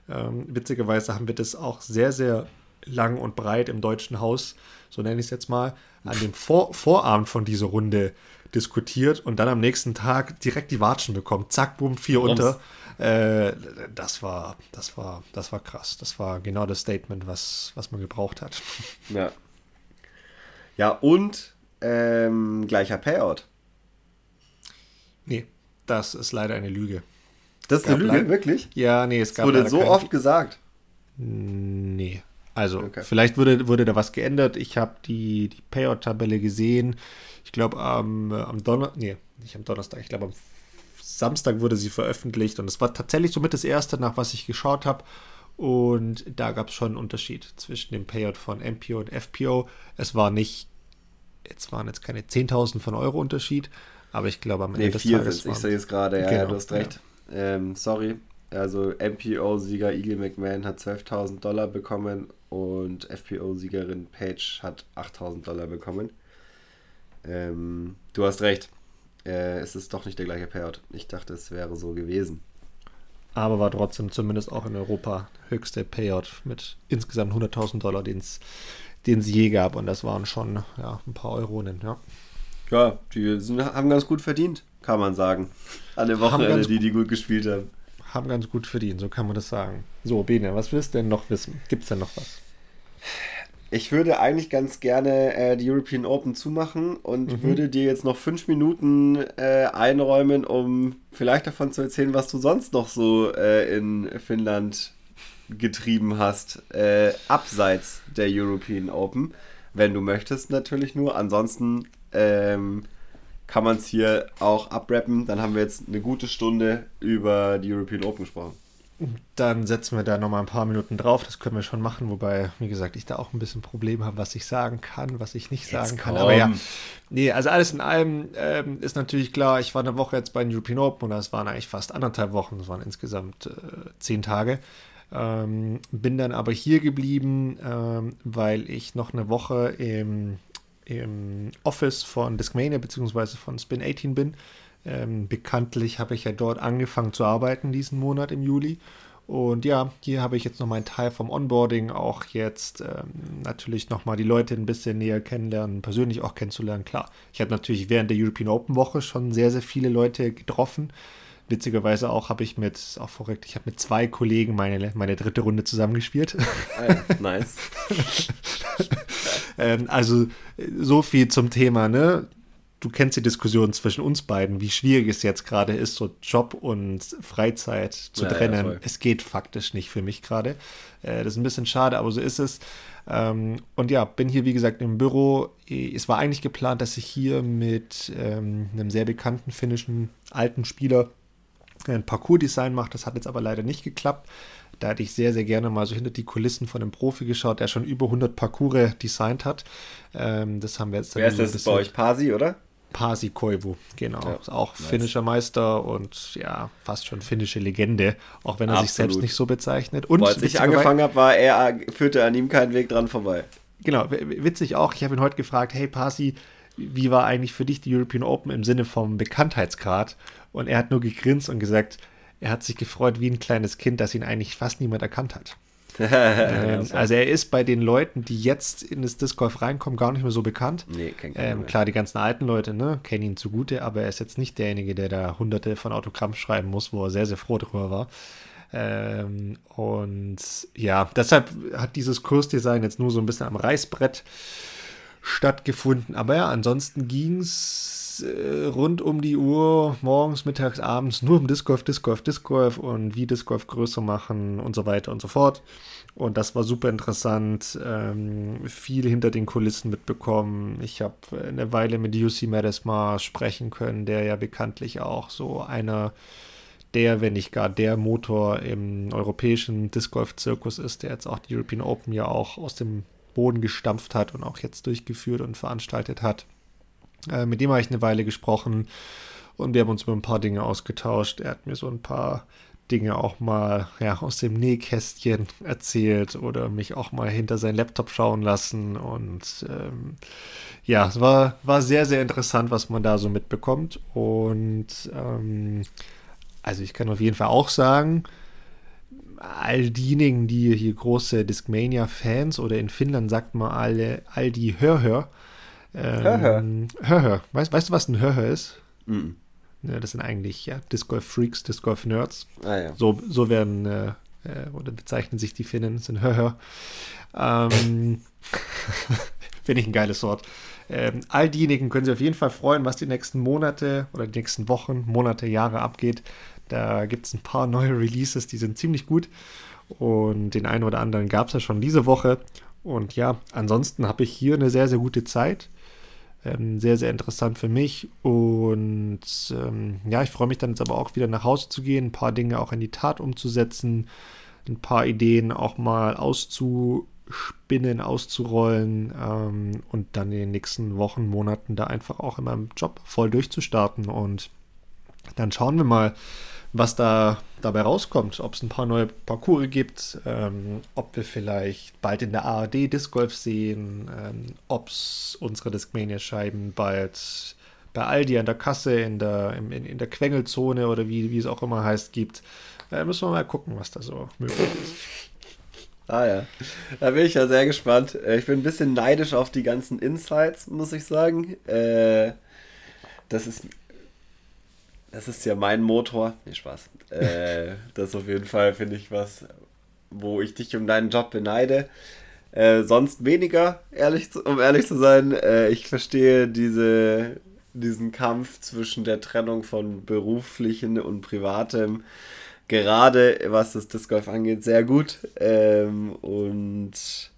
S2: Ähm, witzigerweise haben wir das auch sehr, sehr lang und breit im Deutschen Haus, so nenne ich es jetzt mal, an dem Vor Vorabend von dieser Runde diskutiert und dann am nächsten Tag direkt die Watschen bekommen. Zack, boom, vier Rums. unter. Äh, das war, das war, das war krass. Das war genau das Statement, was, was man gebraucht hat.
S1: Ja. Ja, und ähm, gleicher Payout.
S2: Nee, das ist leider eine Lüge.
S1: Das ist eine Lüge, wirklich?
S2: Ja, nee, es
S1: gab. Es wurde so oft gesagt.
S2: Nee. Also, okay. vielleicht wurde, wurde da was geändert. Ich habe die, die Payout-Tabelle gesehen. Ich glaube, am, äh, am Donnerstag, nee, nicht am Donnerstag, ich glaube, am Samstag wurde sie veröffentlicht und es war tatsächlich somit das erste, nach was ich geschaut habe. Und da gab es schon einen Unterschied zwischen dem Payout von MPO und FPO. Es war nicht, jetzt waren jetzt keine 10.000 von Euro Unterschied, aber ich glaube am Ende
S1: nee, des vier Tages. Ich sehe es gerade, ja, genau, ja, du hast recht. Ja. Ähm, sorry, also MPO-Sieger Eagle McMahon hat 12.000 Dollar bekommen und FPO-Siegerin Paige hat 8.000 Dollar bekommen. Ähm, du hast recht. Äh, es ist doch nicht der gleiche Payout. Ich dachte, es wäre so gewesen.
S2: Aber war trotzdem zumindest auch in Europa höchste Payout mit insgesamt 100.000 Dollar, den es je gab. Und das waren schon ja, ein paar Euronen, ja.
S1: Ja, die sind, haben ganz gut verdient, kann man sagen. Alle Wochenende, die die gut gespielt haben.
S2: Haben ganz gut verdient, so kann man das sagen. So, Bene, was willst du denn noch wissen? Gibt es denn noch was?
S1: Ich würde eigentlich ganz gerne äh, die European Open zumachen und mhm. würde dir jetzt noch fünf Minuten äh, einräumen, um vielleicht davon zu erzählen, was du sonst noch so äh, in Finnland getrieben hast, äh, abseits der European Open. Wenn du möchtest, natürlich nur. Ansonsten ähm, kann man es hier auch abrappen. Dann haben wir jetzt eine gute Stunde über die European Open gesprochen.
S2: Dann setzen wir da nochmal ein paar Minuten drauf. Das können wir schon machen, wobei, wie gesagt, ich da auch ein bisschen Problem habe, was ich sagen kann, was ich nicht sagen kann. Aber ja, nee, also alles in allem ähm, ist natürlich klar, ich war eine Woche jetzt bei den European Open und das waren eigentlich fast anderthalb Wochen, das waren insgesamt äh, zehn Tage. Ähm, bin dann aber hier geblieben, ähm, weil ich noch eine Woche im, im Office von Discmania bzw. von Spin 18 bin. Ähm, bekanntlich habe ich ja dort angefangen zu arbeiten diesen Monat im Juli. Und ja, hier habe ich jetzt noch meinen Teil vom Onboarding, auch jetzt ähm, natürlich nochmal die Leute ein bisschen näher kennenlernen, persönlich auch kennenzulernen. Klar, ich habe natürlich während der European Open Woche schon sehr, sehr viele Leute getroffen. Witzigerweise auch habe ich mit, auch verrückt, ich habe mit zwei Kollegen meine, meine dritte Runde zusammengespielt.
S1: Ah nice.
S2: ähm, also so viel zum Thema, ne? du kennst die Diskussion zwischen uns beiden, wie schwierig es jetzt gerade ist, so Job und Freizeit zu ja, trennen. Ja, es geht faktisch nicht für mich gerade. Äh, das ist ein bisschen schade, aber so ist es. Ähm, und ja, bin hier wie gesagt im Büro. Es war eigentlich geplant, dass ich hier mit ähm, einem sehr bekannten finnischen alten Spieler ein Parcours-Design mache. Das hat jetzt aber leider nicht geklappt. Da hätte ich sehr, sehr gerne mal so hinter die Kulissen von einem Profi geschaut, der schon über 100 Parcours designt hat. Ähm, das haben wir jetzt.
S1: Wer ist das bei euch? Pasi, oder?
S2: Pasi Koivu, genau. Ja, auch nice. finnischer Meister und ja, fast schon finnische Legende, auch wenn er Absolut. sich selbst nicht so bezeichnet. Und
S1: Boah, als ich angefangen habe, war er, führte an ihm keinen Weg dran vorbei.
S2: Genau, witzig auch, ich habe ihn heute gefragt, hey Pasi, wie war eigentlich für dich die European Open im Sinne vom Bekanntheitsgrad? Und er hat nur gegrinst und gesagt, er hat sich gefreut wie ein kleines Kind, dass ihn eigentlich fast niemand erkannt hat ähm, also er ist bei den Leuten, die jetzt in das Disc Golf reinkommen, gar nicht mehr so bekannt. Nee, kein ähm, Klar, die ganzen alten Leute ne, kennen ihn zugute, aber er ist jetzt nicht derjenige, der da hunderte von Autogramm schreiben muss, wo er sehr, sehr froh drüber war. Ähm, und ja, deshalb hat dieses Kursdesign jetzt nur so ein bisschen am Reißbrett stattgefunden. Aber ja, ansonsten ging es äh, rund um die Uhr, morgens, mittags, abends, nur um Disc Golf, Disc Golf, Disc Golf und wie Disc Golf größer machen und so weiter und so fort. Und das war super interessant. Ähm, viel hinter den Kulissen mitbekommen. Ich habe eine Weile mit UC Meadows mal sprechen können, der ja bekanntlich auch so einer der, wenn nicht gar der Motor im europäischen Disc Golf Zirkus ist, der jetzt auch die European Open ja auch aus dem Boden gestampft hat und auch jetzt durchgeführt und veranstaltet hat. Äh, mit dem habe ich eine Weile gesprochen und wir haben uns über ein paar Dinge ausgetauscht. Er hat mir so ein paar Dinge auch mal ja, aus dem Nähkästchen erzählt oder mich auch mal hinter seinen Laptop schauen lassen. Und ähm, ja, es war, war sehr, sehr interessant, was man da so mitbekommt. Und ähm, also ich kann auf jeden Fall auch sagen, all diejenigen, die hier große Discmania-Fans oder in Finnland sagt man alle, all die Hörhör. Ähm, Hörhör. Hörhör. Weißt, weißt du, was ein Hörhör ist? Mhm. Ja, das sind eigentlich ja, Disc Golf Freaks, Disc Golf Nerds. Ah, ja. so, so werden äh, äh, oder bezeichnen sich die Finnen, das sind Hörhör. Ähm, Finde ich ein geiles Wort. Ähm, all diejenigen können sich auf jeden Fall freuen, was die nächsten Monate oder die nächsten Wochen, Monate, Jahre abgeht. Da gibt es ein paar neue Releases, die sind ziemlich gut. Und den einen oder anderen gab es ja schon diese Woche. Und ja, ansonsten habe ich hier eine sehr, sehr gute Zeit. Ähm, sehr, sehr interessant für mich. Und ähm, ja, ich freue mich dann jetzt aber auch wieder nach Hause zu gehen, ein paar Dinge auch in die Tat umzusetzen, ein paar Ideen auch mal auszuspinnen, auszurollen ähm, und dann in den nächsten Wochen, Monaten da einfach auch in meinem Job voll durchzustarten. Und dann schauen wir mal, was da dabei rauskommt, ob es ein paar neue Parcours gibt, ähm, ob wir vielleicht bald in der ARD Disc Golf sehen, ähm, ob es unsere Discmania-Scheiben bald bei Aldi an der Kasse, in der, in, in der Quengelzone oder wie, wie es auch immer heißt, gibt. Äh, müssen wir mal gucken, was da so möglich ist.
S1: Ah ja, da bin ich ja sehr gespannt. Äh, ich bin ein bisschen neidisch auf die ganzen Insights, muss ich sagen. Äh, das ist das ist ja mein Motor. Nee, Spaß. Äh, das ist auf jeden Fall, finde ich, was, wo ich dich um deinen Job beneide. Äh, sonst weniger, ehrlich zu, um ehrlich zu sein. Äh, ich verstehe diese, diesen Kampf zwischen der Trennung von beruflichen und privatem, gerade was das Disc Golf angeht, sehr gut. Ähm, und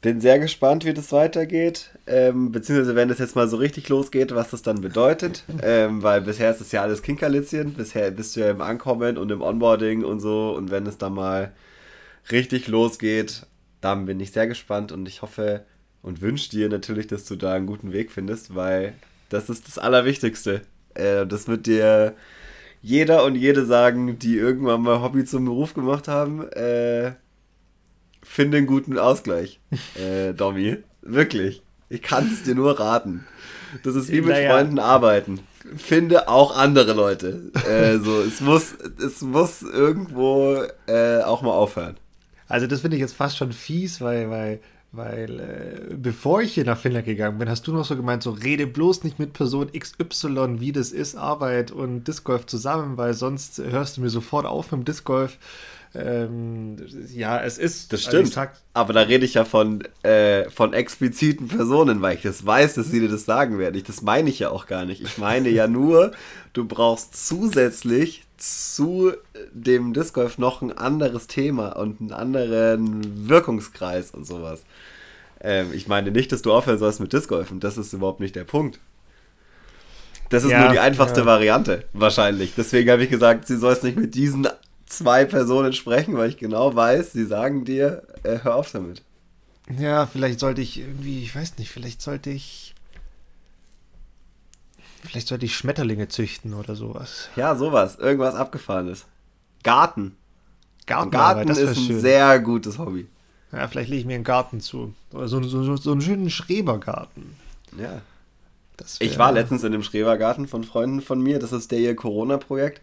S1: bin sehr gespannt, wie das weitergeht. Ähm, beziehungsweise, wenn das jetzt mal so richtig losgeht, was das dann bedeutet. Ähm, weil bisher ist das ja alles Kinkerlitzchen. Bisher bist du ja im Ankommen und im Onboarding und so. Und wenn es dann mal richtig losgeht, dann bin ich sehr gespannt und ich hoffe und wünsche dir natürlich, dass du da einen guten Weg findest, weil das ist das Allerwichtigste. Äh, das wird dir jeder und jede sagen, die irgendwann mal Hobby zum Beruf gemacht haben. Äh, finde einen guten Ausgleich, äh, Domi. Wirklich. Ich kann es dir nur raten. Das ist wie mit naja. Freunden arbeiten. Finde auch andere Leute. Äh, so, es, muss, es muss irgendwo äh, auch mal aufhören.
S2: Also das finde ich jetzt fast schon fies, weil, weil, weil äh, bevor ich hier nach Finnland gegangen bin, hast du noch so gemeint, so rede bloß nicht mit Person XY, wie das ist, Arbeit und Disc Golf zusammen, weil sonst hörst du mir sofort auf mit dem Disc Golf. Ähm, ja, es ist.
S1: Das stimmt. aber da rede ich ja von, äh, von expliziten Personen, weil ich das weiß, dass sie dir das sagen werden. Ich, das meine ich ja auch gar nicht. Ich meine ja nur, du brauchst zusätzlich zu dem Disc Golf noch ein anderes Thema und einen anderen Wirkungskreis und sowas. Ähm, ich meine nicht, dass du aufhören sollst mit Disc Golfen. Das ist überhaupt nicht der Punkt. Das ist ja, nur die einfachste ja. Variante, wahrscheinlich. Deswegen habe ich gesagt, sie soll es nicht mit diesen zwei Personen sprechen, weil ich genau weiß, sie sagen dir, äh, hör auf damit.
S2: Ja, vielleicht sollte ich irgendwie, ich weiß nicht, vielleicht sollte ich. Vielleicht sollte ich Schmetterlinge züchten oder sowas.
S1: Ja, sowas. Irgendwas Abgefahrenes. Garten. Garten, Garten ist ein schön. sehr gutes Hobby.
S2: Ja, vielleicht lege ich mir einen Garten zu. Oder so, so, so einen schönen Schrebergarten.
S1: Ja. ich war letztens in dem Schrebergarten von Freunden von mir. Das ist der ihr Corona-Projekt.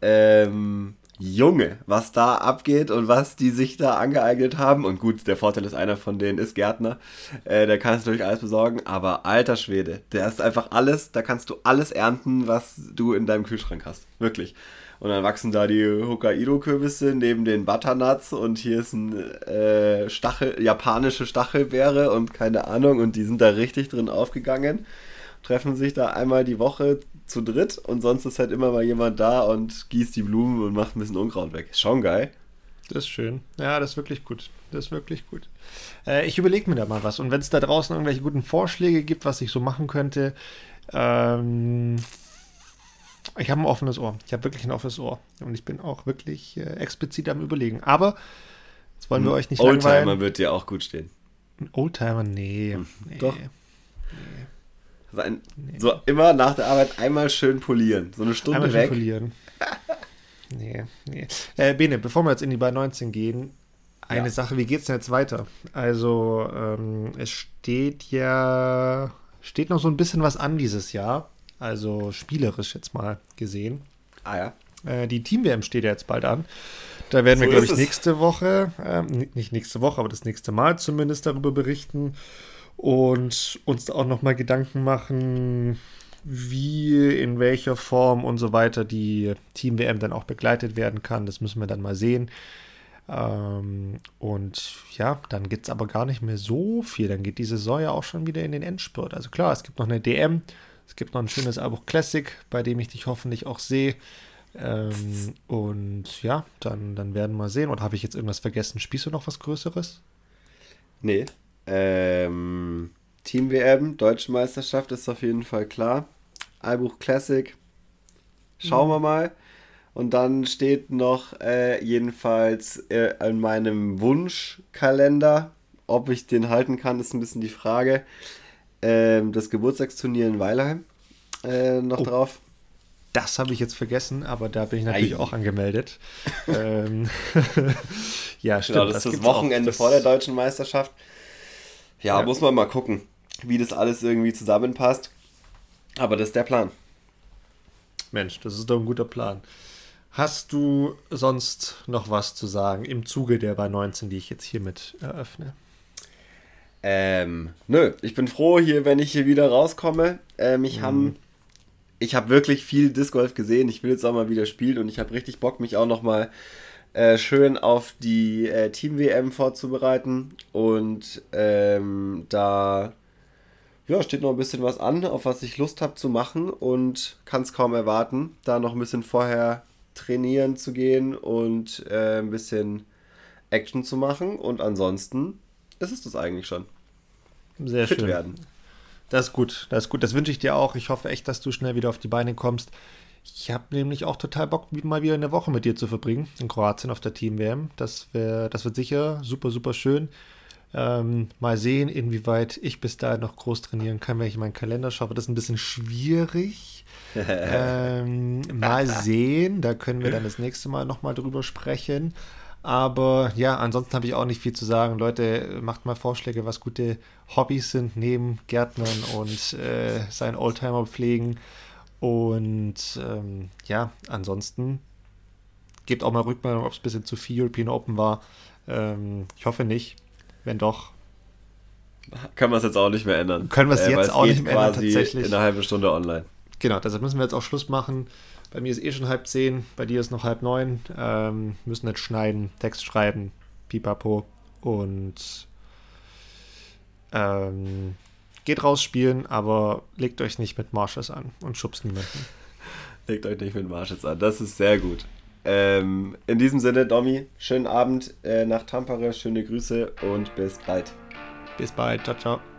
S1: Ähm, Junge, was da abgeht und was die sich da angeeignet haben. Und gut, der Vorteil ist, einer von denen ist Gärtner. Äh, der kann es natürlich alles besorgen. Aber alter Schwede, der ist einfach alles, da kannst du alles ernten, was du in deinem Kühlschrank hast. Wirklich. Und dann wachsen da die Hokkaido-Kürbisse neben den Butternuts und hier ist ein äh, Stachel, japanische Stachelbeere und keine Ahnung. Und die sind da richtig drin aufgegangen. Treffen sich da einmal die Woche zu dritt und sonst ist halt immer mal jemand da und gießt die Blumen und macht ein bisschen Unkraut weg. Ist schon geil.
S2: Das ist schön. Ja, das ist wirklich gut. Das ist wirklich gut. Äh, ich überlege mir da mal was. Und wenn es da draußen irgendwelche guten Vorschläge gibt, was ich so machen könnte, ähm, ich habe ein offenes Ohr. Ich habe wirklich ein offenes Ohr. Und ich bin auch wirklich äh, explizit am Überlegen. Aber jetzt wollen wir euch nicht
S1: Oldtimer langweilen. wird dir auch gut stehen.
S2: Ein Oldtimer? Nee. Hm. nee.
S1: Doch. Nee. Sein, nee. So immer nach der Arbeit einmal schön polieren. So eine Stunde einmal weg. polieren.
S2: nee, nee. Äh, Bene, bevor wir jetzt in die bei 19 gehen, eine ja. Sache, wie geht es denn jetzt weiter? Also, ähm, es steht ja, steht noch so ein bisschen was an dieses Jahr, also spielerisch jetzt mal gesehen.
S1: Ah ja.
S2: Äh, die Team-WM steht ja jetzt bald an. Da werden so wir, glaube ich, nächste Woche, äh, nicht nächste Woche, aber das nächste Mal zumindest darüber berichten und uns auch nochmal Gedanken machen, wie, in welcher Form und so weiter die Team-WM dann auch begleitet werden kann. Das müssen wir dann mal sehen. Ähm, und ja, dann gibt es aber gar nicht mehr so viel. Dann geht die Saison ja auch schon wieder in den Endspurt. Also klar, es gibt noch eine DM, es gibt noch ein schönes Albuch Classic, bei dem ich dich hoffentlich auch sehe. Ähm, und ja, dann, dann werden wir mal sehen. Oder habe ich jetzt irgendwas vergessen? Spielst du noch was Größeres?
S1: Nee. Ähm, Team WM, Deutsche Meisterschaft ist auf jeden Fall klar. Albuch Classic. Schauen mhm. wir mal. Und dann steht noch äh, jedenfalls äh, in meinem Wunschkalender, ob ich den halten kann, ist ein bisschen die Frage. Ähm, das Geburtstagsturnier in Weilheim äh, noch oh. drauf.
S2: Das habe ich jetzt vergessen, aber da bin ich natürlich Ei. auch angemeldet. ähm,
S1: ja, stimmt. Genau, das, das ist das Wochenende das vor der deutschen Meisterschaft. Ja, ja, muss man mal gucken, wie das alles irgendwie zusammenpasst. Aber das ist der Plan.
S2: Mensch, das ist doch ein guter Plan. Hast du sonst noch was zu sagen im Zuge der bei 19, die ich jetzt hiermit eröffne?
S1: Ähm, nö, ich bin froh hier, wenn ich hier wieder rauskomme. Ähm, ich mhm. habe ich habe wirklich viel Disc Golf gesehen. Ich will jetzt auch mal wieder spielen und ich habe richtig Bock, mich auch noch mal äh, schön auf die äh, Team WM vorzubereiten. Und ähm, da ja, steht noch ein bisschen was an, auf was ich Lust habe zu machen und kann es kaum erwarten, da noch ein bisschen vorher trainieren zu gehen und äh, ein bisschen Action zu machen. Und ansonsten ist es das eigentlich schon.
S2: Sehr Fit schön. werden. Das ist gut, das ist gut. Das wünsche ich dir auch. Ich hoffe echt, dass du schnell wieder auf die Beine kommst. Ich habe nämlich auch total Bock, mal wieder eine Woche mit dir zu verbringen in Kroatien auf der Team WM. Das, wär, das wird sicher super, super schön. Ähm, mal sehen, inwieweit ich bis dahin noch groß trainieren kann, wenn ich meinen Kalender schaue. Das ist ein bisschen schwierig. ähm, mal sehen, da können wir dann das nächste Mal nochmal drüber sprechen. Aber ja, ansonsten habe ich auch nicht viel zu sagen. Leute, macht mal Vorschläge, was gute Hobbys sind neben Gärtnern und äh, seinen Oldtimer pflegen. Und ähm, ja, ansonsten gebt auch mal Rückmeldung, ob es ein bisschen zu viel European Open war. Ähm, ich hoffe nicht. Wenn doch.
S1: Können wir es jetzt auch nicht mehr ändern.
S2: Können wir es äh, jetzt auch nicht mehr ändern, tatsächlich.
S1: In einer halben Stunde online.
S2: Genau, deshalb müssen wir jetzt auch Schluss machen. Bei mir ist eh schon halb zehn, bei dir ist noch halb neun. Ähm, müssen jetzt schneiden, Text schreiben, pipapo. Und ähm, geht raus spielen, aber legt euch nicht mit Marshes an und schubst niemanden.
S1: legt euch nicht mit Marshes an, das ist sehr gut. Ähm, in diesem Sinne, Domi, schönen Abend äh, nach Tampere, schöne Grüße und bis bald.
S2: Bis bald, ciao, ciao.